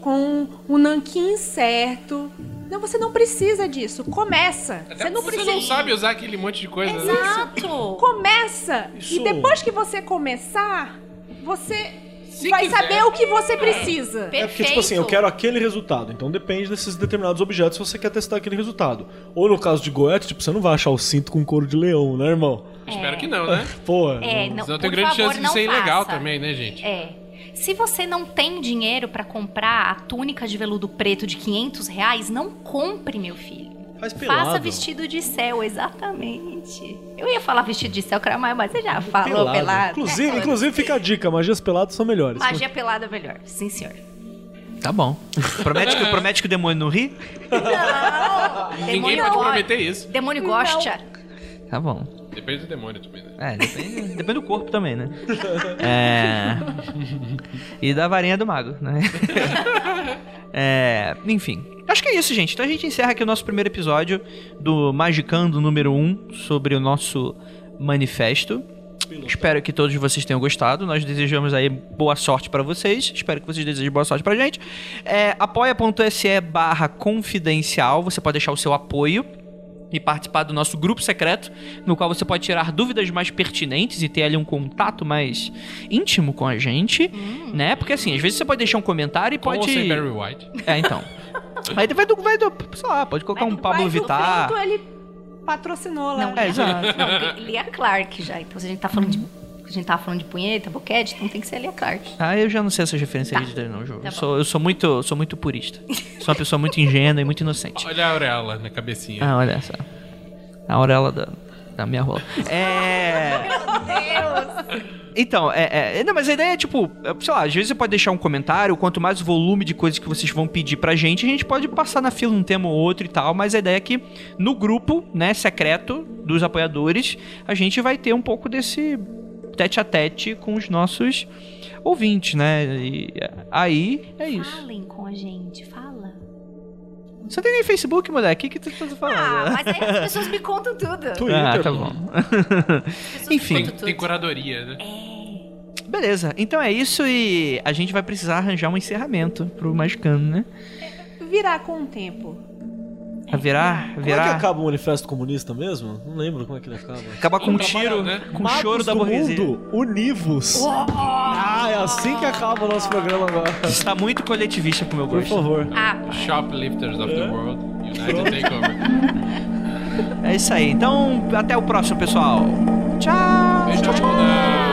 com o nanquim certo. Não, você não precisa disso. Começa. Até você não porque precisa. você não sabe usar aquele monte de coisa. né? Exato. Começa. Isso- E depois que você começar, você Se vai quiser. saber o que você precisa. Perfeito. É porque, tipo assim, eu quero aquele resultado. Então depende desses determinados objetos se você quer testar aquele resultado. Ou no caso de Goethe, tipo, você não vai achar o cinto com couro de leão, né, irmão? Espero que não, né? Pô, É, não, Senão tem grande favor, chance de não ser ilegal faça. também, né, gente? É. Se você não tem dinheiro pra comprar a túnica de veludo preto de 500 reais, não compre, meu filho. faz pelado. Faça vestido de céu, exatamente. Eu ia falar vestido de céu, cara, mas você já falou pelado. Inclusive, É, inclusive fica a dica, magias peladas são melhores. Magia pelada é melhor. Sim, senhor. Tá bom. Promete que, promete que o demônio não ri? Ninguém Demônio pode prometer isso. Demônio gosta. Tá bom. Depende do demônio também, né? É, depende, depende do corpo também, né? É. E da varinha do mago, né? É. Enfim. Acho que é isso, gente. Então a gente encerra aqui o nosso primeiro episódio do Magicando número 1 sobre o nosso manifesto. Espero que todos vocês tenham gostado. Nós desejamos aí boa sorte pra vocês. Espero que vocês desejem boa sorte pra gente. É, apoia.se barra confidencial. Você pode deixar o seu apoio e participar do nosso grupo secreto, no qual você pode tirar dúvidas mais pertinentes e ter ali um contato mais íntimo com a gente, né? Porque assim, às vezes você pode deixar um comentário e Com ou pode. sem Barry White. É, então. [laughs] Aí vai do, vai do, sei lá, pode colocar Vai um do Pablo Vittar. ele patrocinou lá. Não, É, exato. Não, Lia Clark já. Então, se a gente tá falando de. A gente tava falando de punheta, boquete, então tem que ser Lia Clark. Ah, eu já não sei essas referências Tá. aí de não, jogo. Tá eu, sou, eu sou muito, sou muito purista. Sou uma pessoa muito ingênua e muito inocente. Olha a auréola na cabecinha. Ah, olha essa. A auréola da, da minha rola. É. Então, é, é- Não, mas a ideia é, tipo, é, sei lá, às vezes você pode deixar um comentário, quanto mais volume de coisas que vocês vão pedir pra gente, a gente pode passar na fila um tema ou outro e tal, mas a ideia é que no grupo, né, secreto dos apoiadores, a gente vai ter um pouco desse tete a tete com os nossos ouvintes, né? E aí é isso. Falem com a gente, fala. Você não tem nem Facebook, moleque? O que, que tu tá falando? Ah, mas aí as pessoas me contam tudo. Twitter, Ah, tá bom. [laughs] Enfim. Tem, tem tudo. curadoria, né? Beleza, então é isso e a gente vai precisar arranjar um encerramento pro Magicano, né? Virar com o tempo. A virar, Como é que acaba o manifesto comunista mesmo? Não lembro como é que ele acaba. acabar com um tiro, né? com um Magos choro da do burguesia. mundo, univos. Ah, é assim que acaba o nosso programa agora. Está muito coletivista pro meu Por gosto. favor. Ah, Shoplifters of the World, United Takeover. [laughs] É isso aí. Então, até o próximo, pessoal. Tchau. Beijo, bunda.